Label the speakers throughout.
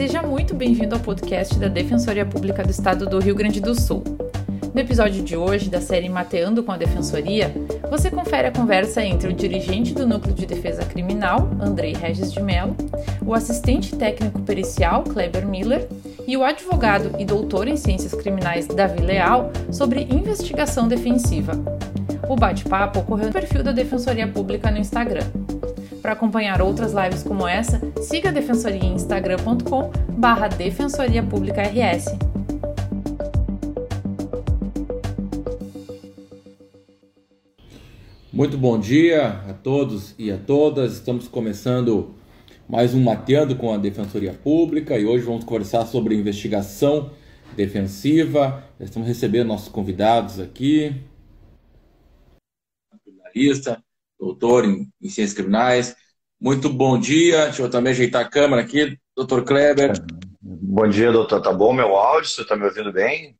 Speaker 1: Seja muito bem-vindo ao podcast da Defensoria Pública do Estado do Rio Grande do Sul. No episódio de hoje da série Mateando com a Defensoria, você confere a conversa entre o dirigente do Núcleo de Defesa Criminal, Andrei Regis de Mello, o assistente técnico pericial, Kleber Miller, e o advogado e doutor em ciências criminais, Davi Leal, sobre investigação defensiva. O bate-papo ocorreu no perfil da Defensoria Pública no Instagram. Para acompanhar outras lives como essa, siga a Defensoria em instagram.com barra Defensoria Pública RS.
Speaker 2: Muito bom dia a todos e a todas. Estamos começando mais um Mateando com a Defensoria Pública e hoje vamos conversar sobre investigação defensiva. Estamos recebendo nossos convidados aqui. Jornalista, doutor em, em, ciências criminais. Muito bom dia. Deixa eu também ajeitar a câmera aqui, doutor Kleber.
Speaker 3: Bom dia, doutor. Tá bom meu áudio? Você está me ouvindo bem?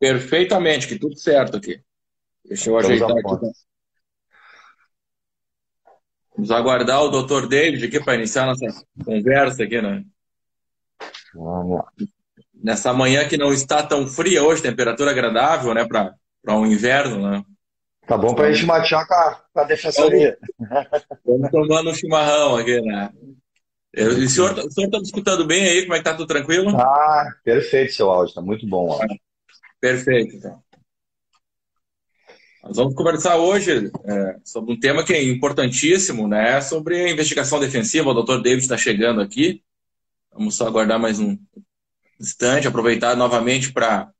Speaker 2: Perfeitamente, que tudo certo aqui. Deixa eu ajeitar aqui. Vamos aguardar o Dr. David aqui para iniciar nossa conversa aqui, né? Vamos lá. Nessa manhã que não está tão fria hoje, temperatura agradável, né, para um inverno, né?
Speaker 3: Tá bom para a gente matear com a, com a defensoria.
Speaker 2: Estamos tomando um chimarrão aqui, né? Eu, o senhor está me escutando bem aí? Como é que tá? Tudo tranquilo?
Speaker 3: Ah, perfeito seu áudio, tá muito bom. Ó.
Speaker 2: Perfeito, então. Nós vamos conversar hoje é, sobre um tema que é importantíssimo, né? Sobre a investigação defensiva. O doutor David está chegando aqui. Vamos só aguardar mais um instante, aproveitar novamente para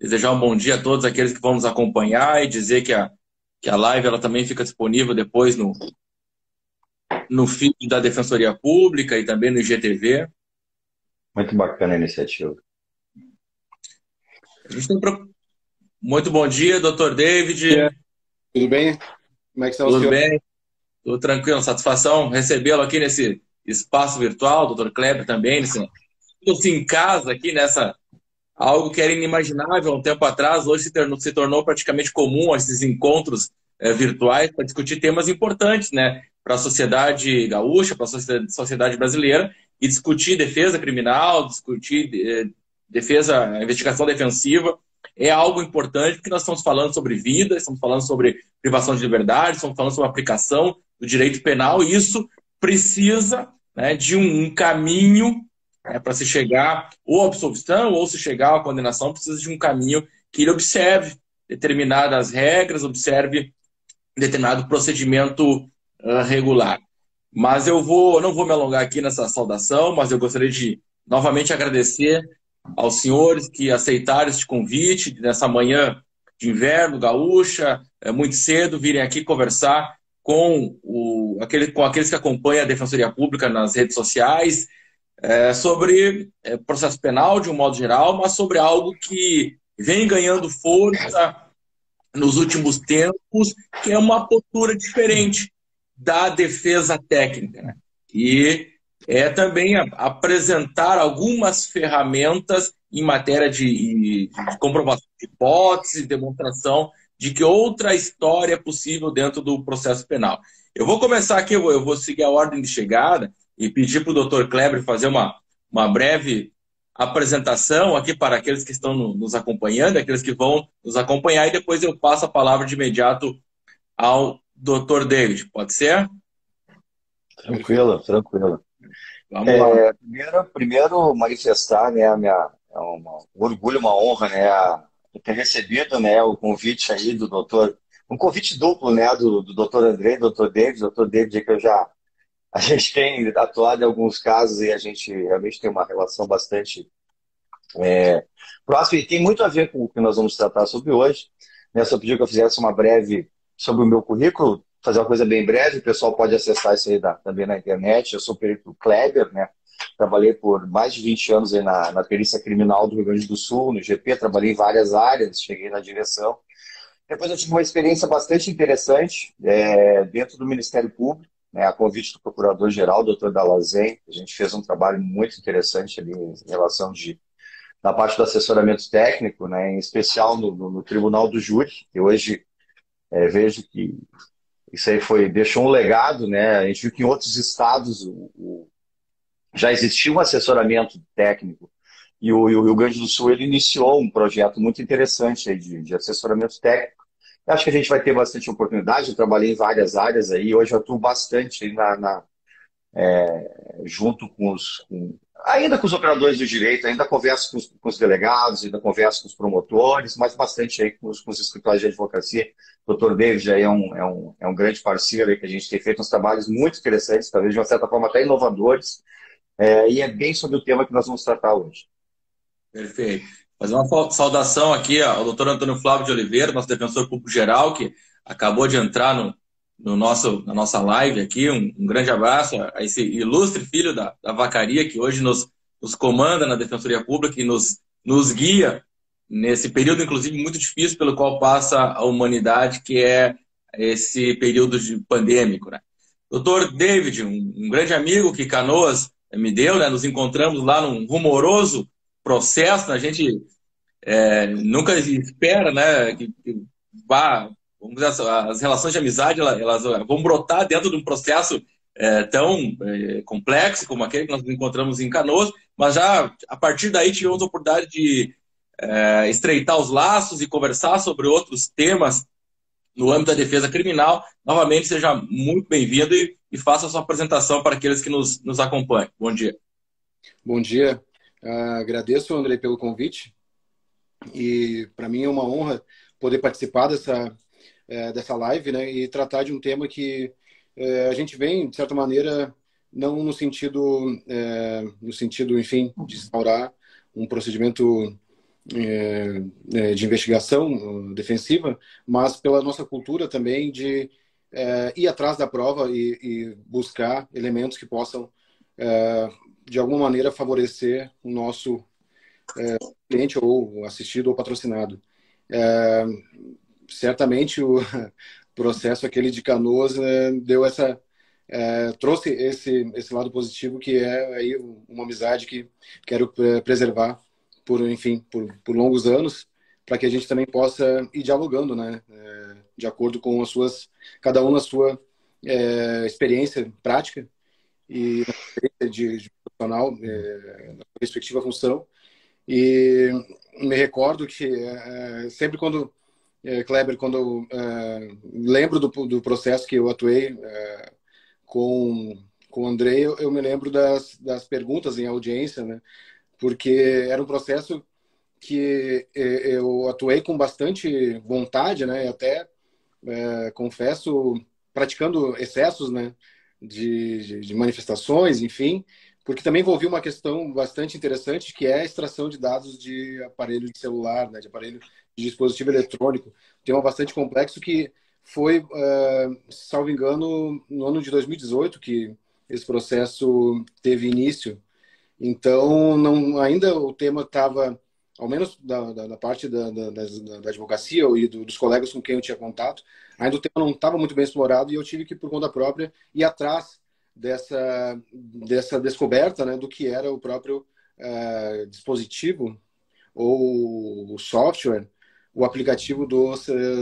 Speaker 2: desejar um bom dia a todos aqueles que vão nos acompanhar e dizer que a, que a live ela também fica disponível depois no, no feed da Defensoria Pública e também no IGTV.
Speaker 3: Muito bacana a iniciativa.
Speaker 2: A gente tem muito bom dia, doutor David.
Speaker 4: Tudo bem? Como é que está
Speaker 2: o Tudo bem, tudo tranquilo. Satisfação recebê-lo aqui nesse espaço virtual, doutor Kleber também, nesse, em casa aqui nessa algo que era inimaginável um tempo atrás, hoje se tornou, se tornou praticamente comum esses encontros é, virtuais para discutir temas importantes, né, para a sociedade gaúcha, para a sociedade brasileira e discutir defesa criminal, discutir é, defesa, investigação defensiva. É algo importante, porque nós estamos falando sobre vida, estamos falando sobre privação de liberdade, estamos falando sobre aplicação do direito penal, e isso precisa né, de um, um caminho né, para se chegar ou à absolvição ou se chegar à condenação, precisa de um caminho que ele observe determinadas regras, observe determinado procedimento uh, regular. Mas eu vou, não vou me alongar aqui nessa saudação, mas eu gostaria de novamente agradecer aos senhores que aceitaram este convite nessa manhã de inverno gaúcha, é muito cedo, virem aqui conversar com, o, aquele, com aqueles que acompanham a Defensoria Pública nas redes sociais, é, sobre é, processo penal de um modo geral, mas sobre algo que vem ganhando força nos últimos tempos, que é uma postura diferente da defesa técnica. Né? E é também apresentar algumas ferramentas em matéria de, de comprovação de hipótese, demonstração de que outra história é possível dentro do processo penal. Eu vou começar aqui, eu vou, eu vou seguir a ordem de chegada e pedir para o doutor Kleber fazer uma, uma breve apresentação aqui para aqueles que estão no, nos acompanhando, aqueles que vão nos acompanhar, e depois eu passo a palavra de imediato ao doutor David. Pode ser?
Speaker 3: Tranquilo, tranquilo. Vamos é, lá. Primeiro, primeiro manifestar né, a minha, é uma, um orgulho, uma honra né, a, ter recebido né, o convite aí do doutor, um convite duplo né, do, do doutor André, doutor David, doutor David que eu já a gente tem atuado em alguns casos e a gente realmente tem uma relação bastante é, próxima e tem muito a ver com o que nós vamos tratar sobre hoje. Né, só pediu que eu fizesse uma breve sobre o meu currículo, fazer uma coisa bem breve, o pessoal pode acessar isso aí da, também na internet. Eu sou perito Kleber, né? Trabalhei por mais de 20 anos na, na perícia criminal do Rio Grande do Sul, no GP, trabalhei em várias áreas, cheguei na direção. Depois eu tive uma experiência bastante interessante é, dentro do Ministério Público, né, a convite do Procurador-Geral, doutor Dalazen. A gente fez um trabalho muito interessante ali em relação de na parte do assessoramento técnico, né, em especial no, no, no Tribunal do Júri, que hoje é, vejo que isso aí foi deixou um legado, né? A gente viu que em outros estados o, o, já existia um assessoramento técnico e o, e Rio Grande do Sul ele iniciou um projeto muito interessante de, de assessoramento técnico. Acho que a gente vai ter bastante oportunidade. Eu trabalhei em várias áreas aí, hoje eu atuo bastante na, na é, junto com os, com, ainda com os operadores do direito, ainda converso com os, com os, delegados, ainda converso com os promotores, mas bastante aí com os, com os escritórios de advocacia. O doutor David aí é um, é, um, é um grande parceiro aí que a gente tem feito uns trabalhos muito interessantes, talvez de uma certa forma até inovadores, é, e é bem sobre o tema que nós vamos tratar hoje.
Speaker 2: Perfeito. Fazer uma saudação aqui ao doutor Antônio Flávio de Oliveira, nosso defensor público geral, que acabou de entrar no, no nosso, na nossa live aqui. Um, um, grande abraço a esse ilustre filho da, da vacaria que hoje nos, nos comanda na Defensoria Pública e nos, nos guia nesse período, inclusive, muito difícil pelo qual passa a humanidade, que é esse período de pandêmico. Né? Doutor David, um, um grande amigo que Canoas me deu, né? nos encontramos lá num rumoroso processo, a gente é, nunca espera né, que, que vá, vamos dizer, as relações de amizade elas vão brotar dentro de um processo é, tão é, complexo como aquele que nós encontramos em Canoas, mas já a partir daí tivemos a oportunidade de é, estreitar os laços e conversar sobre outros temas no âmbito da defesa criminal. Novamente, seja muito bem-vindo e, e, faça a sua apresentação para aqueles que nos, nos acompanham. Bom dia.
Speaker 4: Bom dia. Uh, agradeço, André, pelo convite. E para mim é uma honra poder participar dessa, uh, dessa live né, e tratar de um tema que uh, a gente vem, de certa maneira, não no sentido, é, no sentido, enfim, de instaurar um procedimento de investigação defensiva, mas pela nossa cultura também de ir atrás da prova e, e buscar elementos que possam de alguma maneira favorecer o nosso é, cliente ou assistido ou patrocinado. É, certamente o processo aquele de Canoas é, deu essa é, trouxe esse esse lado positivo que é aí uma amizade que quero preservar por enfim por, por longos anos para que a gente também possa ir dialogando né é, de acordo com as suas cada um na sua é, experiência prática e de, de profissional, é, na respectiva função. E me recordo que é, sempre quando, é, Kleber, quando é, lembro do, do processo que eu atuei é, com, com o Andrei, eu, eu, me lembro das, das perguntas em audiência, né? porque era um processo que é, eu atuei com bastante vontade, né? até, confesso, praticando excessos, né? De, de, de, manifestações, enfim, porque também envolvia uma questão bastante interessante, que é a extração de dados de aparelho de celular, né, de aparelho de dispositivo eletrônico. Tema bastante complexo que foi, uh, salvo engano, no ano de 2018 que esse processo teve início. Então, não, ainda o tema estava, ao menos da, da, da parte da, da, da, advocacia e do, dos colegas com quem eu tinha contato, ainda o tema não estava muito bem explorado e eu tive que, por conta própria, ir atrás dessa, dessa descoberta né, do que era o próprio uh, dispositivo ou o software, o aplicativo do,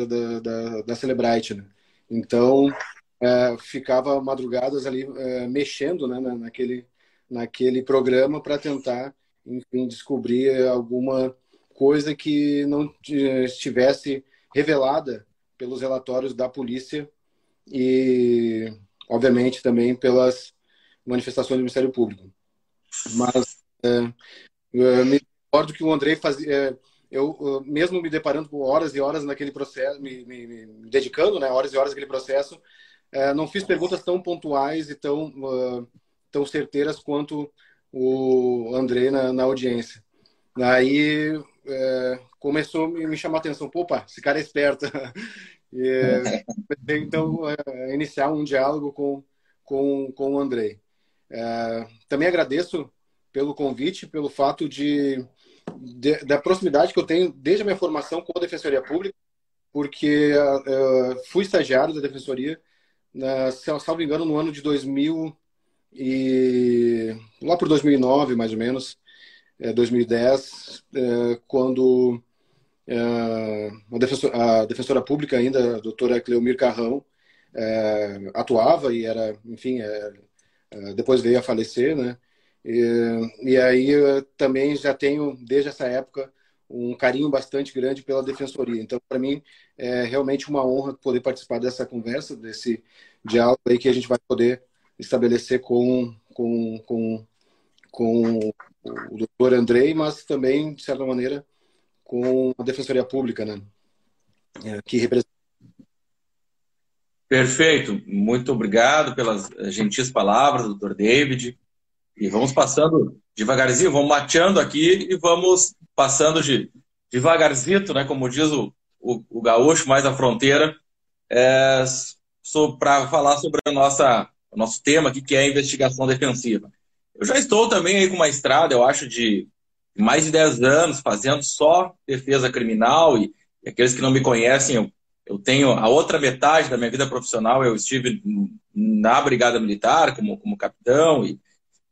Speaker 4: da, da, da Celebrite. Né? Então, uh, ficava madrugadas ali uh, mexendo né, naquele, naquele programa para tentar, enfim, descobrir alguma coisa que não estivesse revelada pelos relatórios da polícia e obviamente também pelas manifestações do Ministério Público. Mas é, me recordo que o Andrei fazia. Eu, mesmo me deparando com horas e horas naquele processo, me, me, me dedicando, né, horas e horas naquele processo, é, não fiz perguntas tão pontuais e tão, uh, tão certeiras quanto o Andrei na, na audiência. Aí é, começou a me chamar a atenção, opa, esse cara é esperto. E, então, é, iniciar um diálogo com, com, com o Andrei. É, também agradeço pelo convite, pelo fato de, de, da proximidade que eu tenho desde a minha formação com a Defensoria Pública, porque uh, fui estagiário da Defensoria, na, salvo engano, no ano de 2000 e lá por 2009, mais ou menos, é, 2010, é, quando é, a, defensora, a, defensora, pública ainda, a doutora Cleomir Carrão, é, atuava e era, enfim, é, é, depois veio a falecer, né? E, e aí também já tenho, desde essa época, um carinho bastante grande pela defensoria. Então, para mim, é realmente uma honra poder participar dessa conversa, desse diálogo aí que a gente vai poder estabelecer com, com, com, com o doutor Andrei, mas também, de certa maneira, com a Defensoria Pública, né? É, que representa.
Speaker 2: Perfeito. Muito obrigado pelas gentis palavras, doutor David. E vamos passando devagarzinho, vamos mateando aqui e vamos passando de devagarzito, né? Como diz o, o, o gaúcho, mais a fronteira, é, para falar sobre a nossa, o nosso tema aqui, que é a investigação defensiva. Eu já estou também aí com uma estrada, eu acho, de mais de 10 anos fazendo só defesa criminal e, e aqueles que não me conhecem, eu, eu tenho a outra metade da minha vida profissional, eu estive na Brigada Militar como, como capitão e,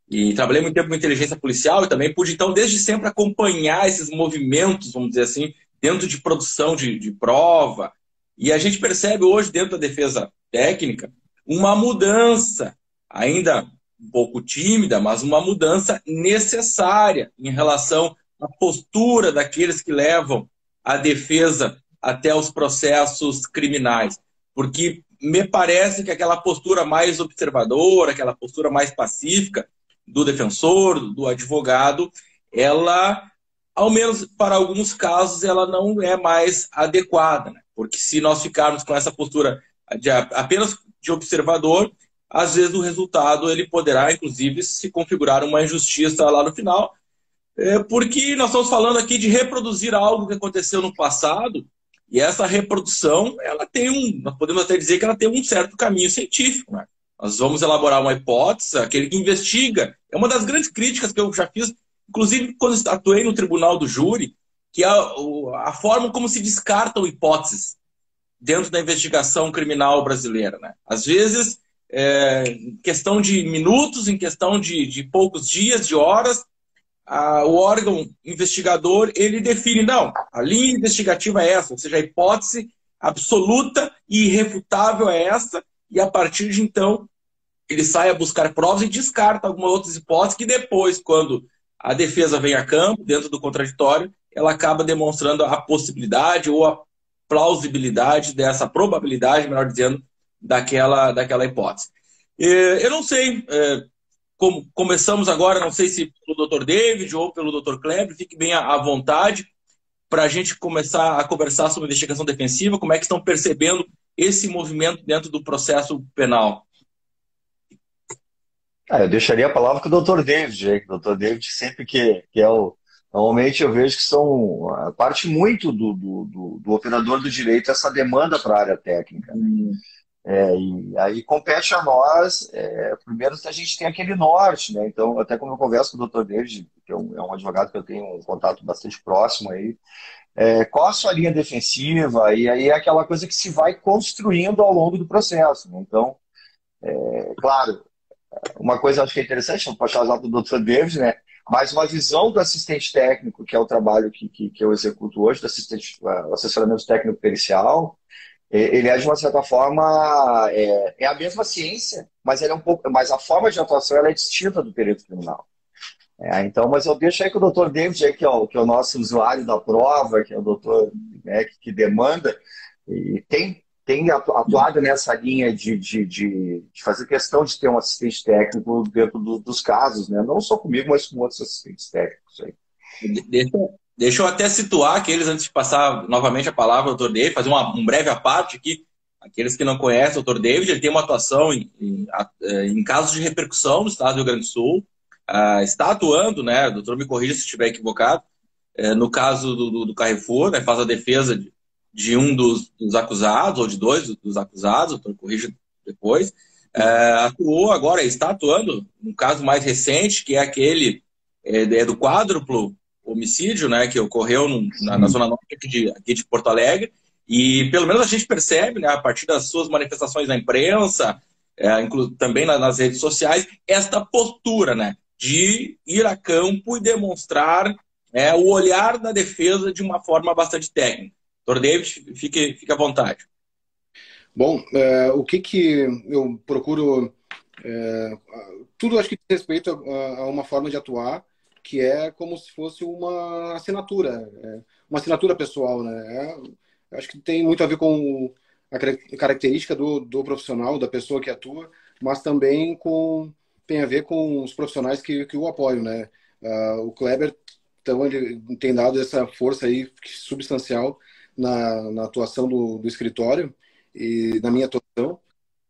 Speaker 2: e trabalhei muito tempo com inteligência policial e também pude, então, desde sempre acompanhar esses movimentos, vamos dizer assim, dentro de produção de, de prova. E a gente percebe hoje, dentro da defesa técnica, uma mudança, ainda um pouco tímida, mas uma mudança necessária em relação à postura daqueles que levam a defesa até os processos criminais. Porque me parece que aquela postura mais observadora, aquela postura mais pacífica, do defensor, do advogado, ela, ao menos para alguns casos, ela não é mais adequada. Né? Porque se nós ficarmos com essa postura de, apenas de observador, às vezes o resultado ele poderá, inclusive, se configurar uma injustiça lá no final, é, porque nós estamos falando aqui de reproduzir algo que aconteceu no passado, e essa reprodução, ela tem um, nós podemos até dizer que ela tem um certo caminho científico. Né? Nós vamos elaborar uma hipótese, aquele que investiga. É uma das grandes críticas que eu já fiz, inclusive quando atuei no tribunal do júri, que é a, a forma como se descartam hipóteses dentro da investigação criminal brasileira. Né? Às vezes, é, em questão de minutos, em questão de, de poucos dias, de horas, a, o órgão investigador ele define, não, a linha investigativa é essa, ou seja, a hipótese absoluta e irrefutável é essa, e a partir de então ele sai a buscar provas e descarta algumas outras hipóteses que depois, quando a defesa vem a campo, dentro do contraditório, ela acaba demonstrando a possibilidade ou a plausibilidade dessa probabilidade, melhor dizendo, daquela, daquela hipótese. Eu não sei é, como começamos agora, não sei se pelo Dr. David ou pelo Dr. Kleber, fique bem à vontade para a gente começar a conversar sobre investigação defensiva, como é que estão percebendo esse movimento dentro do processo penal.
Speaker 3: Ah, eu deixaria a palavra com o Dr. David, aí, o Dr. David sempre que, que é o. Normalmente eu vejo que são parte muito do, do, do, do operador do direito essa demanda para a área técnica. Hum. É, e aí compete a nós, é, primeiro, se a gente tem aquele norte, né? Então, até como eu converso com o Dr. David, que é um, é um advogado que eu tenho um contato bastante próximo aí, é, qual a sua linha defensiva? E aí é aquela coisa que se vai construindo ao longo do processo. Né? Então, é, claro, uma coisa acho que é interessante, não posso falar do Dr. David, né? Mas uma visão do assistente técnico, que é o trabalho que, que, que eu executo hoje, do assistente, o assessoramento técnico pericial, ele é de uma certa forma é, é, a mesma ciência, mas é um pouco, mas a forma de atuação ela é distinta do perito criminal. É, então, mas eu deixo aí com o doutor David, aí, que, é o, que é o nosso usuário da prova, que é o doutor né, que, que demanda, e tem tem atuado nessa linha de, de, de, de, fazer questão de ter um assistente técnico dentro do, dos casos, né? Não só comigo, mas com outros assistentes técnicos. Aí.
Speaker 2: Deixa, deixa eu até situar aqueles, antes de passar novamente a palavra ao Dr. David, fazer uma, um breve aparte aqui. Aqueles que não conhecem o Dr. David, ele tem uma atuação em, em, em casos de repercussão no estado do Rio Grande do Sul. Uh, está atuando, né? Doutor me corrija se estiver equivocado. Uh, no caso do, do, do Carrefour, né, faz a defesa de, de um dos, dos, acusados, ou de dois dos acusados, estou corrigindo depois, é, atuou agora, está atuando no caso mais recente, que é aquele é, é do quádruplo homicídio, né, que ocorreu no, na, na, zona norte aqui de, aqui de, Porto Alegre, e pelo menos a gente percebe, né, a partir das suas manifestações na imprensa, é, também na, nas redes sociais, esta postura, né, de ir a campo e demonstrar é, o olhar da defesa de uma forma bastante técnica. Dr. David, fique, fique à vontade.
Speaker 4: Bom, é, o que, que eu procuro é, tudo acho que diz respeito a, a, uma forma de atuar que é como se fosse uma assinatura, é, uma assinatura pessoal, né? É, acho que tem muito a ver com a característica do, do profissional, da pessoa que atua, mas também com tem a ver com os profissionais que, que o apoiam, né? Uh, o Kleber, então, ele tem dado essa força aí substancial na, na atuação do, do escritório e na minha atuação.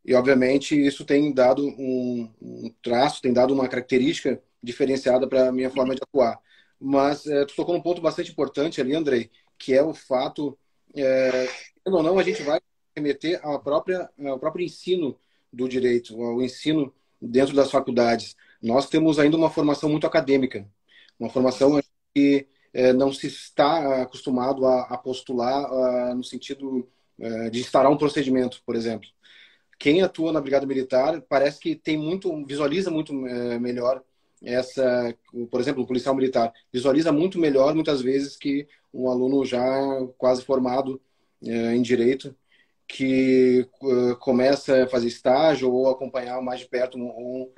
Speaker 4: E, obviamente, isso tem dado um, um traço, tem dado uma característica diferenciada para a minha forma de atuar. Mas é, tu tocou num ponto bastante importante ali, Andrei, que é o fato, é, ou não, a gente vai remeter ao, própria, ao próprio ensino do direito, ao ensino dentro das faculdades. Nós temos ainda uma formação muito acadêmica, uma formação que não se está acostumado a, postular a, no sentido é, de instaurar um procedimento, por exemplo. Quem atua na Brigada Militar parece que tem muito, visualiza muito é, melhor essa, por exemplo, o policial militar visualiza muito melhor muitas vezes que um aluno já quase formado em direito que começa a fazer estágio ou acompanhar mais de perto um,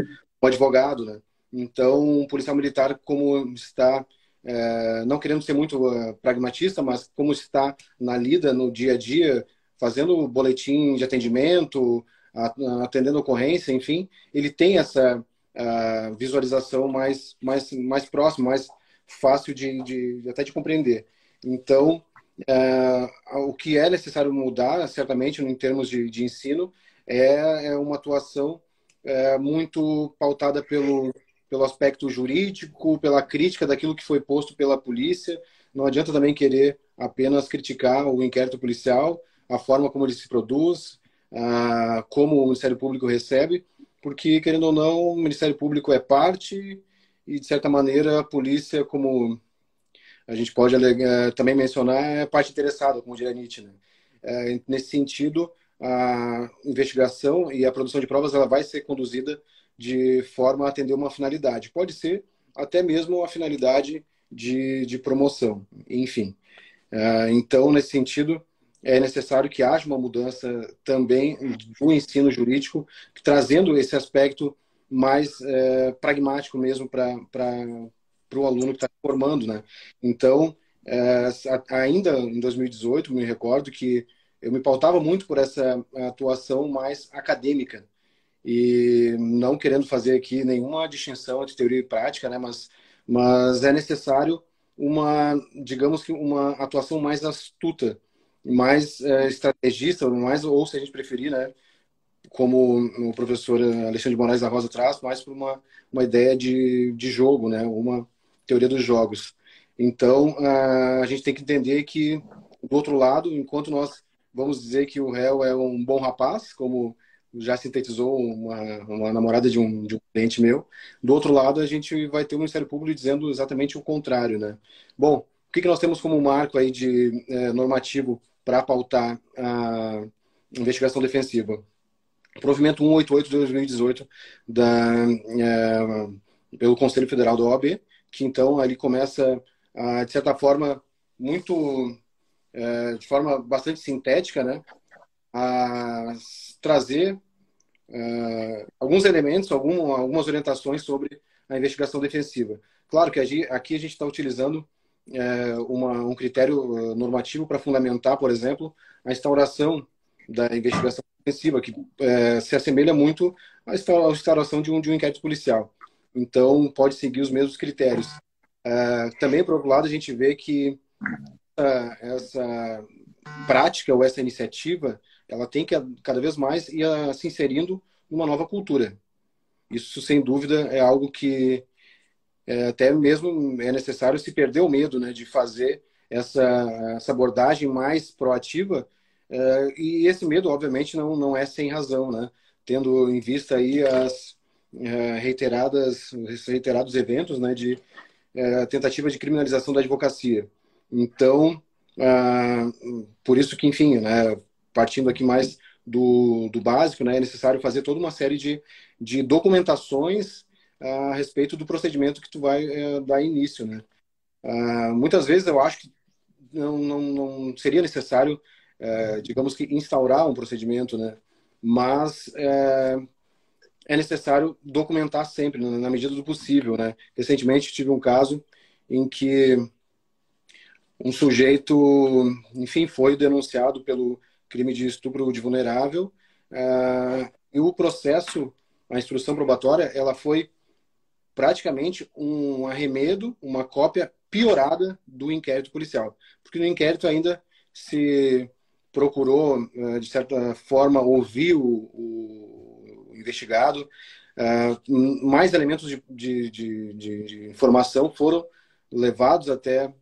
Speaker 4: um, advogado, né? Então, um policial militar, como está, é, não querendo ser muito uh, pragmatista, mas como está na lida, no dia a dia, fazendo boletim de atendimento, atendendo ocorrência, enfim, ele tem essa uh, visualização mais, mais, mais próxima, mais fácil de, de, até de compreender. Então, é, o que é necessário mudar, certamente, em termos de, de ensino, é, é, uma atuação é, muito pautada pelo, pelo aspecto jurídico, pela crítica daquilo que foi posto pela polícia. Não adianta também querer apenas criticar o inquérito policial, a forma como ele se produz, como o Ministério Público recebe, porque, querendo ou não, o Ministério Público é parte e, de certa maneira, a polícia, como a gente pode uh, também mencionar a é parte interessada, como diria Nietzsche. Né? Uh, nesse sentido, a investigação e a produção de provas ela vai ser conduzida de forma a atender uma finalidade. Pode ser até mesmo a finalidade de, de promoção, enfim. Uh, então, nesse sentido, é necessário que haja uma mudança também do ensino jurídico, trazendo esse aspecto mais é, pragmático mesmo para o aluno que está formando, né? Então, é, ainda em 2018, me recordo que eu me pautava muito por essa atuação mais acadêmica e não querendo fazer aqui nenhuma distinção entre teoria e prática, né? Mas, mas é necessário uma, digamos que uma atuação mais astuta, mais é, estrategista, mais ou se a gente preferir, né? Como o professor Alexandre Moraes da Rosa traz, mais para uma, uma ideia de, de jogo, né? Uma teoria dos jogos. Então, a gente tem que entender que, do outro lado, enquanto nós vamos dizer que o réu é um bom rapaz, como já sintetizou uma, uma namorada de um, de um cliente meu, do outro lado, a gente vai ter o Ministério Público dizendo exatamente o contrário, né? Bom, o que, que nós temos como marco aí de é, normativo para pautar a investigação defensiva? Provimento 188 de 2018 da, é, pelo Conselho Federal da OAB, que então ali começa, a, de certa forma, muito, é, de forma bastante sintética, né, a trazer é, alguns elementos, algum, algumas orientações sobre a investigação defensiva. Claro que aqui a gente está utilizando é, uma, um critério é, normativo para fundamentar, por exemplo, a instauração da investigação defensiva, que se assemelha muito à instauração de um, de um inquérito policial. Então, pode seguir os mesmos critérios. Uh, também, por outro lado, a gente vê que uh, essa prática ou essa iniciativa, ela tem que cada vez mais ir uh, se inserindo numa nova cultura. Isso, sem dúvida, é algo que é, até mesmo é necessário se perder o medo né, de fazer essa, essa abordagem mais proativa. Uh, e esse medo, obviamente, não, não é sem razão, né? tendo em vista aí as, é, reiteradas, reiterados eventos né, de é, tentativa de criminalização da advocacia. Então, ah, por isso que, enfim, né, partindo aqui mais do, do básico, né, é necessário fazer toda uma série de, de documentações a respeito do procedimento que tu vai é, dar início. Né. Ah, muitas vezes eu acho que não, não, não seria necessário, é, digamos que, instaurar um procedimento, né, mas é, é necessário documentar sempre, na medida do possível. Né? Recentemente tive um caso em que um sujeito, enfim, foi denunciado pelo crime de estupro de vulnerável uh, e o processo, a instrução probatória, ela foi praticamente um arremedo, uma cópia piorada do inquérito policial. Porque no inquérito ainda se procurou, uh, de certa forma, ouvir o, o investigado, uh, mais elementos de, de, de, de informação foram levados até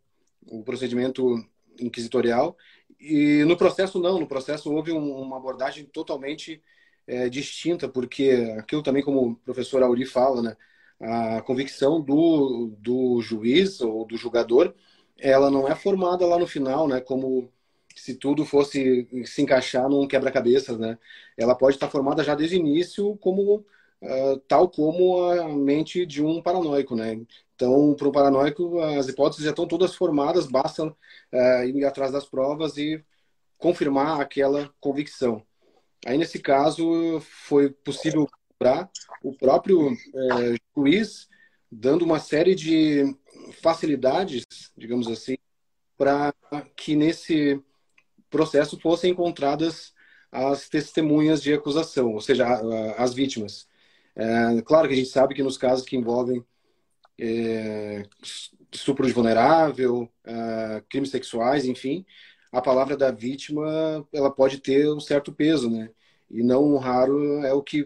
Speaker 4: o procedimento inquisitorial. E no processo, não. No processo houve um, uma abordagem totalmente é, distinta, porque aquilo também, como o professor Auri fala, né, a convicção do, do juiz ou do julgador, ela não é formada lá no final, né, como se tudo fosse se encaixar num quebra-cabeças, né? Ela pode estar formada já desde o início como uh, tal como a mente de um paranoico, né? Então, para o paranoico, as hipóteses já estão todas formadas, basta uh, ir atrás das provas e confirmar aquela convicção. Aí, nesse caso, foi possível para o próprio uh, juiz dando uma série de facilidades, digamos assim, para que nesse processo fossem encontradas as testemunhas de acusação, ou seja, as vítimas. É, claro que a gente sabe que nos casos que envolvem é, estupro de vulnerável, é, crimes sexuais, enfim, a palavra da vítima ela pode ter um certo peso, né? E não raro é o que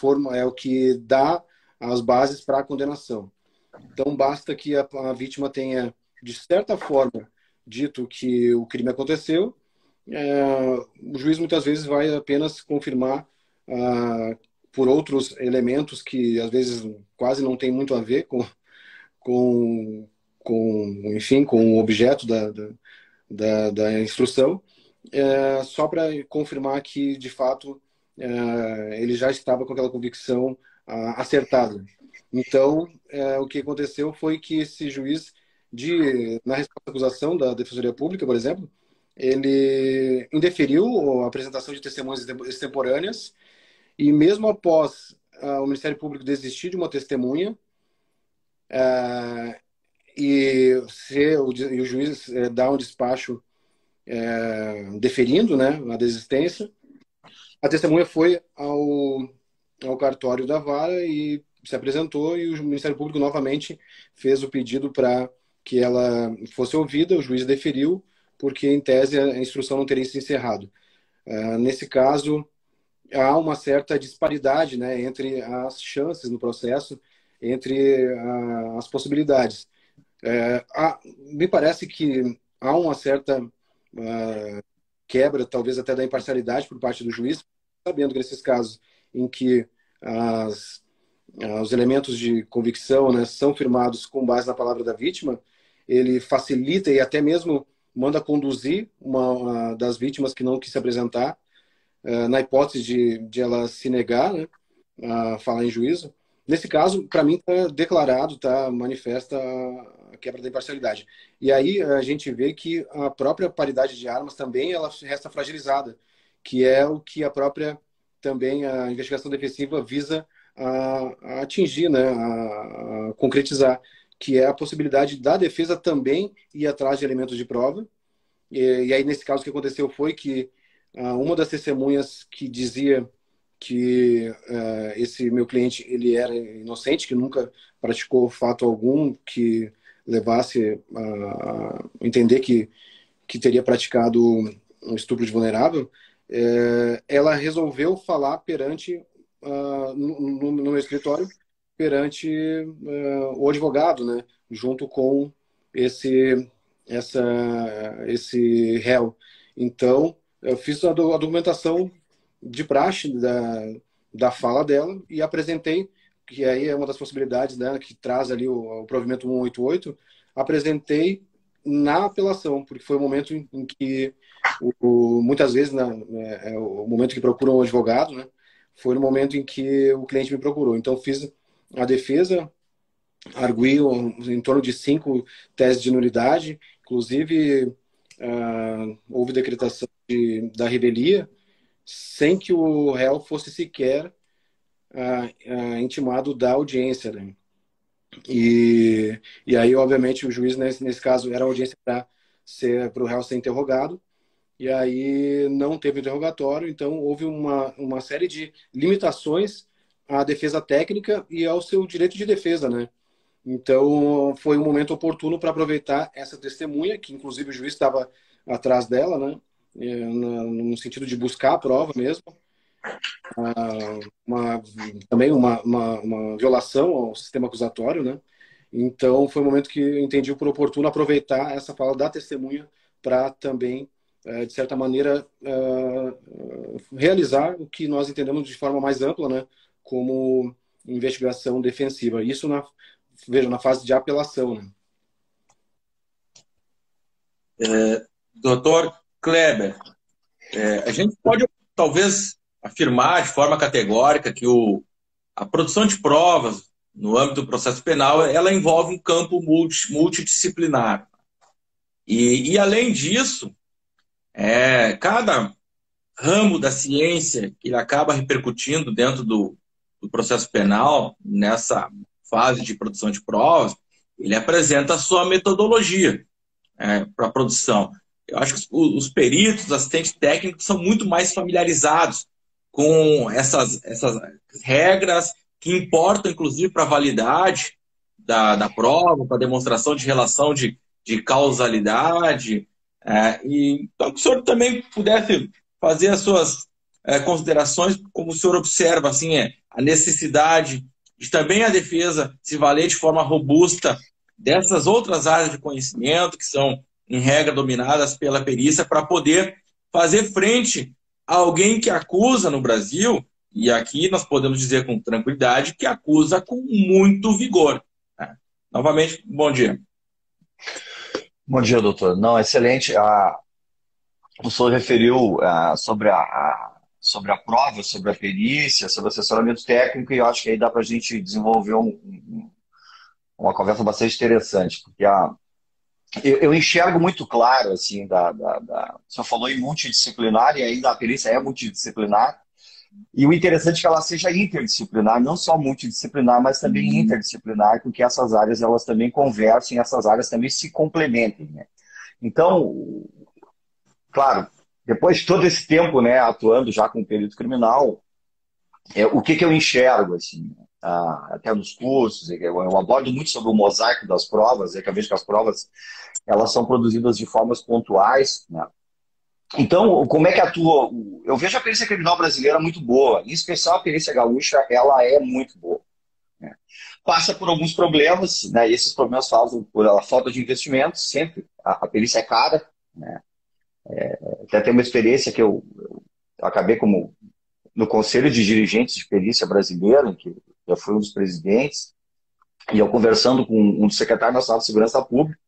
Speaker 4: forma, é o que dá as bases para a condenação. Então basta que a, a, vítima tenha de certa forma dito que o crime aconteceu, é, o juiz muitas vezes vai apenas confirmar ah, por outros elementos que às vezes quase não tem muito a ver com com, com enfim, com o objeto da, da, da instrução, é, só para confirmar que, de fato, é, ele já estava com aquela convicção a, acertada. Então, é, o que aconteceu foi que esse juiz, de, na resposta à acusação da Defensoria Pública, por exemplo, ele indeferiu a apresentação de testemunhas extemporâneas e mesmo após uh, o Ministério Público desistir de uma testemunha, e se o, e o juiz é, dá um despacho é, deferindo né, a desistência, a testemunha foi ao, ao cartório da vara e se apresentou e o Ministério Público novamente fez o pedido para que ela fosse ouvida, o juiz deferiu, porque em tese a instrução não teria se encerrado. Uh, nesse caso, há uma certa disparidade né, entre as chances no processo entre uh, as possibilidades. É, há, me parece que há uma certa uh, quebra, talvez até da imparcialidade por parte do juiz, sabendo que nesses casos em que as, uh, os elementos de convicção né, são firmados com base na palavra da vítima, ele facilita e até mesmo manda conduzir uma, uma das vítimas que não quis se apresentar, uh, na hipótese de, de ela se negar né, a falar em juízo, Nesse caso, para mim, está declarado, está manifesta a quebra da imparcialidade. E aí a gente vê que a própria paridade de armas também ela resta fragilizada, que é o que a própria também a investigação defensiva visa a, a atingir, né, a, a, concretizar, que é a possibilidade da defesa também ir atrás de elementos de prova. E, e aí nesse caso o que aconteceu foi que uh, uma das testemunhas que dizia que uh, esse meu cliente ele era inocente, que nunca praticou fato algum que levasse a entender que, que teria praticado um estupro de vulnerável, é, ela resolveu falar perante, uh, no, no, no, meu escritório, perante uh, o advogado, né, junto com esse, essa, esse réu. Então, eu fiz a, do, a documentação de praxe da, da fala dela e apresentei, que aí é uma das possibilidades né, que traz ali o, o provimento 188, apresentei na apelação, porque foi o momento em, que, o, o, muitas vezes, na, é, é, o momento que procuram um advogado, né, foi no momento em que o cliente me procurou. Então, fiz a defesa, arguí em torno de cinco teses de nulidade, inclusive uh, houve decretação de, da rebelia, sem que o réu fosse sequer uh, uh, intimado da audiência. Né? E, e aí, obviamente, o juiz, nesse, nesse caso, era audiência para o réu ser interrogado, e aí não teve interrogatório, então houve uma, uma série de limitações à defesa técnica e ao seu direito de defesa, né? Então, foi um momento oportuno para aproveitar essa testemunha, que inclusive o juiz estava atrás dela, né? É, no sentido de buscar a prova mesmo. Ah, uma, também uma, uma, uma, violação ao sistema acusatório, né? Então, foi um momento que eu entendi por oportuno aproveitar essa fala da testemunha para também, é, de certa maneira, é, realizar o que nós entendemos de forma mais ampla, né? Como investigação defensiva. Isso na, veja, na fase de apelação, né?
Speaker 2: É, doutor Kleber, é, a gente pode talvez afirmar de forma categórica que o, a produção de provas no âmbito do processo penal ela envolve um campo multi, multidisciplinar. E, e além disso, é, cada ramo da ciência que acaba repercutindo dentro do, do processo penal, nessa fase de produção de provas, ele apresenta a sua metodologia é, para a produção. Eu acho que os, os peritos, os assistentes técnicos são muito mais familiarizados com essas, essas regras que importam, inclusive, para a validade da, da prova, para a demonstração de relação de, de causalidade. É, e, então, que o senhor também pudesse fazer as suas é, considerações, como o senhor observa assim, é, a necessidade de também a defesa se valer de forma robusta dessas outras áreas de conhecimento que são, em regra, dominadas pela perícia, para poder fazer frente a alguém que acusa no Brasil, e aqui nós podemos dizer com tranquilidade que acusa com muito vigor. Né? Novamente, bom dia.
Speaker 3: Bom dia, doutor. Não, excelente. Ah, o senhor referiu ah, sobre a, sobre a prova, sobre a perícia, sobre o assessoramento técnico, e eu acho que aí dá para a gente desenvolver um, uma conversa bastante interessante, porque a, eu, eu, enxergo muito claro, assim, da, da, da, o senhor falou em multidisciplinar, e ainda a perícia é multidisciplinar, e o interessante é que ela seja interdisciplinar, não só multidisciplinar, mas também uhum. interdisciplinar, porque essas áreas elas também conversem, essas áreas também se complementem. Né? Então, claro, depois de todo esse tempo né, atuando já com o perito criminal, é, o que, que eu enxergo, assim, ah, até nos cursos, eu, eu, abordo muito sobre o mosaico das provas, é que eu vejo que as provas elas são produzidas de formas pontuais. Né? Então, como é que atua? Eu vejo a perícia criminal brasileira muito boa, em especial a perícia gaúcha, ela é muito boa. Né? Passa por alguns problemas, né? esses problemas fazem por a falta de investimento, sempre. A, a perícia é cara, né? É, até tem uma experiência que eu, eu, acabei como no Conselho de Dirigentes de Perícia Brasileira, que eu fui um dos presidentes, e eu conversando com um dos secretários nacional de Segurança Pública,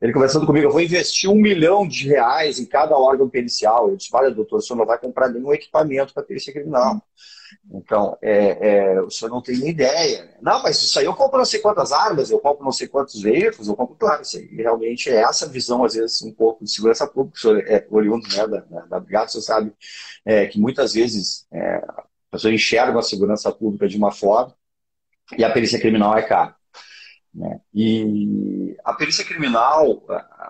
Speaker 3: ele conversando comigo, eu vou investir um milhão de reais em cada órgão pericial. Eu disse, olha, doutor, o senhor não vai comprar nenhum equipamento para perícia criminal. Então, é, é, o senhor não tem nem ideia. Não, mas isso aí eu compro não sei quantas armas, eu compro não sei quantos veículos, eu compro, claro, isso aí realmente é essa visão, às vezes, um pouco de segurança pública, o senhor é oriundo né, da, da, da Brigada, o senhor sabe é, que muitas vezes é, a pessoa enxerga a segurança pública de uma forma e a perícia criminal é cara. Né? E a perícia criminal,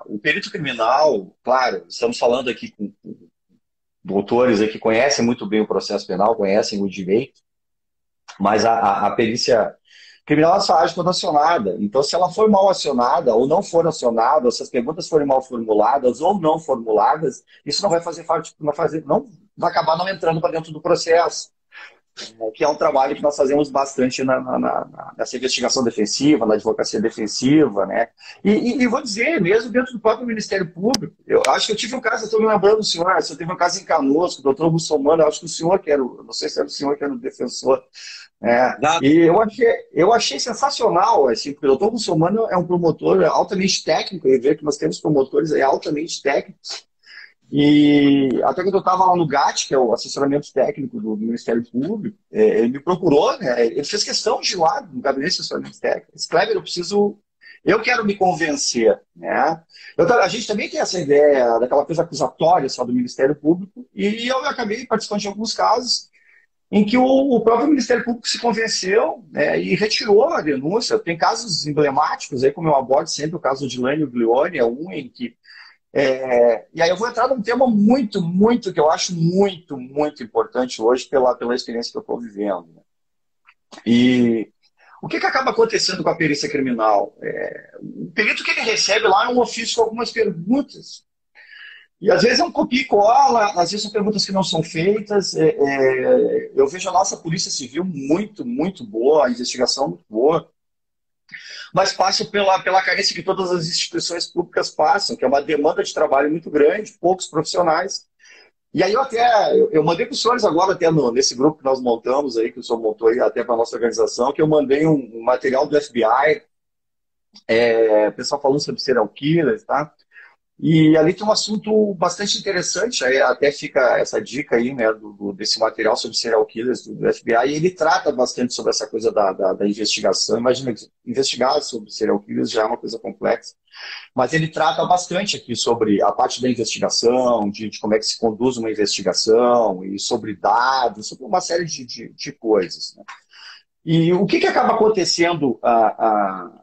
Speaker 3: o perito criminal, claro, estamos falando aqui com doutores que conhecem muito bem o processo penal, conhecem o direito, mas a, a, a perícia criminal ela só age quando acionada. Então, se ela for mal acionada ou não for acionada, ou se as perguntas forem mal formuladas ou não formuladas, isso não vai fazer parte, não vai, fazer, não vai acabar não entrando para dentro do processo. É, que é um trabalho que nós fazemos bastante na, na, na, nessa investigação defensiva, na advocacia defensiva, né? E, e, e, vou dizer, mesmo dentro do próprio Ministério Público, eu acho que eu tive um caso, estou me lembrando do senhor, eu tive um caso em Canoas, com o doutor Russomano, eu acho que o senhor que era, o, não sei se era o senhor que era o defensor, é, e eu achei, eu achei sensacional, assim, porque o doutor Russomano é um promotor altamente técnico, e ver que nós temos promotores aí altamente técnicos, e até quando eu estava lá no GAT, que é o assessoramento técnico do Ministério Público, é, ele me procurou, né? ele fez questão de ir lá no gabinete de assessoramento técnico. Disse, Kleber, eu preciso. Eu quero me convencer. Né? Eu, a gente também tem essa ideia daquela coisa acusatória só do Ministério Público, e eu acabei participando de alguns casos. em que o, o próprio Ministério Público se convenceu né, e retirou a denúncia. Tem casos emblemáticos, aí, como eu abordo sempre, o caso de Lânio Glione é um em que. É, e aí eu vou entrar num tema muito, muito, que eu acho muito, muito importante hoje pela, pela experiência que eu estou vivendo. Né. E o que, que acaba acontecendo com a perícia criminal? É, o perito que ele recebe lá é um ofício com algumas perguntas e às vezes é um copia e cola, às vezes são perguntas que não são feitas. É, é, eu vejo a nossa Polícia Civil muito, muito boa, a investigação muito boa, mas passa pela, pela carência que todas as instituições públicas passam, que é uma demanda de trabalho muito grande, poucos profissionais. E aí eu até, eu, eu mandei para os senhores agora, até no, nesse grupo que nós montamos aí, que o senhor montou aí até para a nossa organização, que eu mandei um, um material do FBI, é, pessoal falando sobre serial killers, tá? E ali tem um assunto bastante interessante, aí até fica essa dica aí, né, do, do, desse material sobre serial killers do, do, FBI, e ele trata bastante sobre essa coisa da, da, da, investigação. Imagina, investigar sobre serial killers já é uma coisa complexa, mas ele trata bastante aqui sobre a parte da investigação, de, de como é que se conduz uma investigação, e sobre dados, sobre uma série de, de, de coisas. Né? E o que, que acaba acontecendo a, a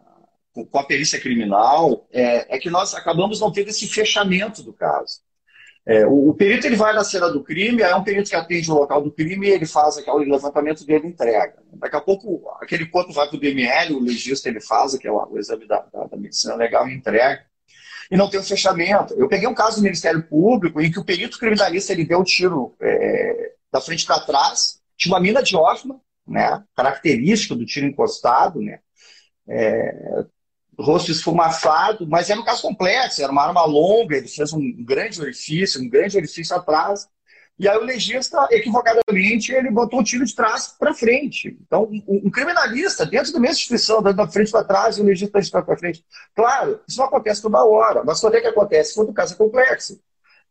Speaker 3: com a perícia criminal é, é, que nós acabamos não tendo esse fechamento do caso. É, o, o, perito ele vai na cena do crime, é um perito que atende o local do crime e ele faz aquele levantamento dele entrega. Daqui a pouco aquele corpo vai para o DML, o legista ele faz aquele, o exame da, da, da medicina legal e entrega. E não tem o um fechamento. Eu peguei um caso do Ministério Público em que o perito criminalista ele deu um tiro é, da frente para trás, tinha uma mina de Hoffman, né, característica do tiro encostado, né, é, rosto esfumaçado, mas era um caso complexo, era uma arma longa, ele fez um grande orifício, um grande orifício atrás, e aí o legista, equivocadamente, ele botou o tiro de trás para frente. Então, um, criminalista, dentro da mesma instituição, dando da frente para trás e o legista trás para frente. Claro, isso não acontece toda hora, mas quando é que acontece? Quando o caso é complexo.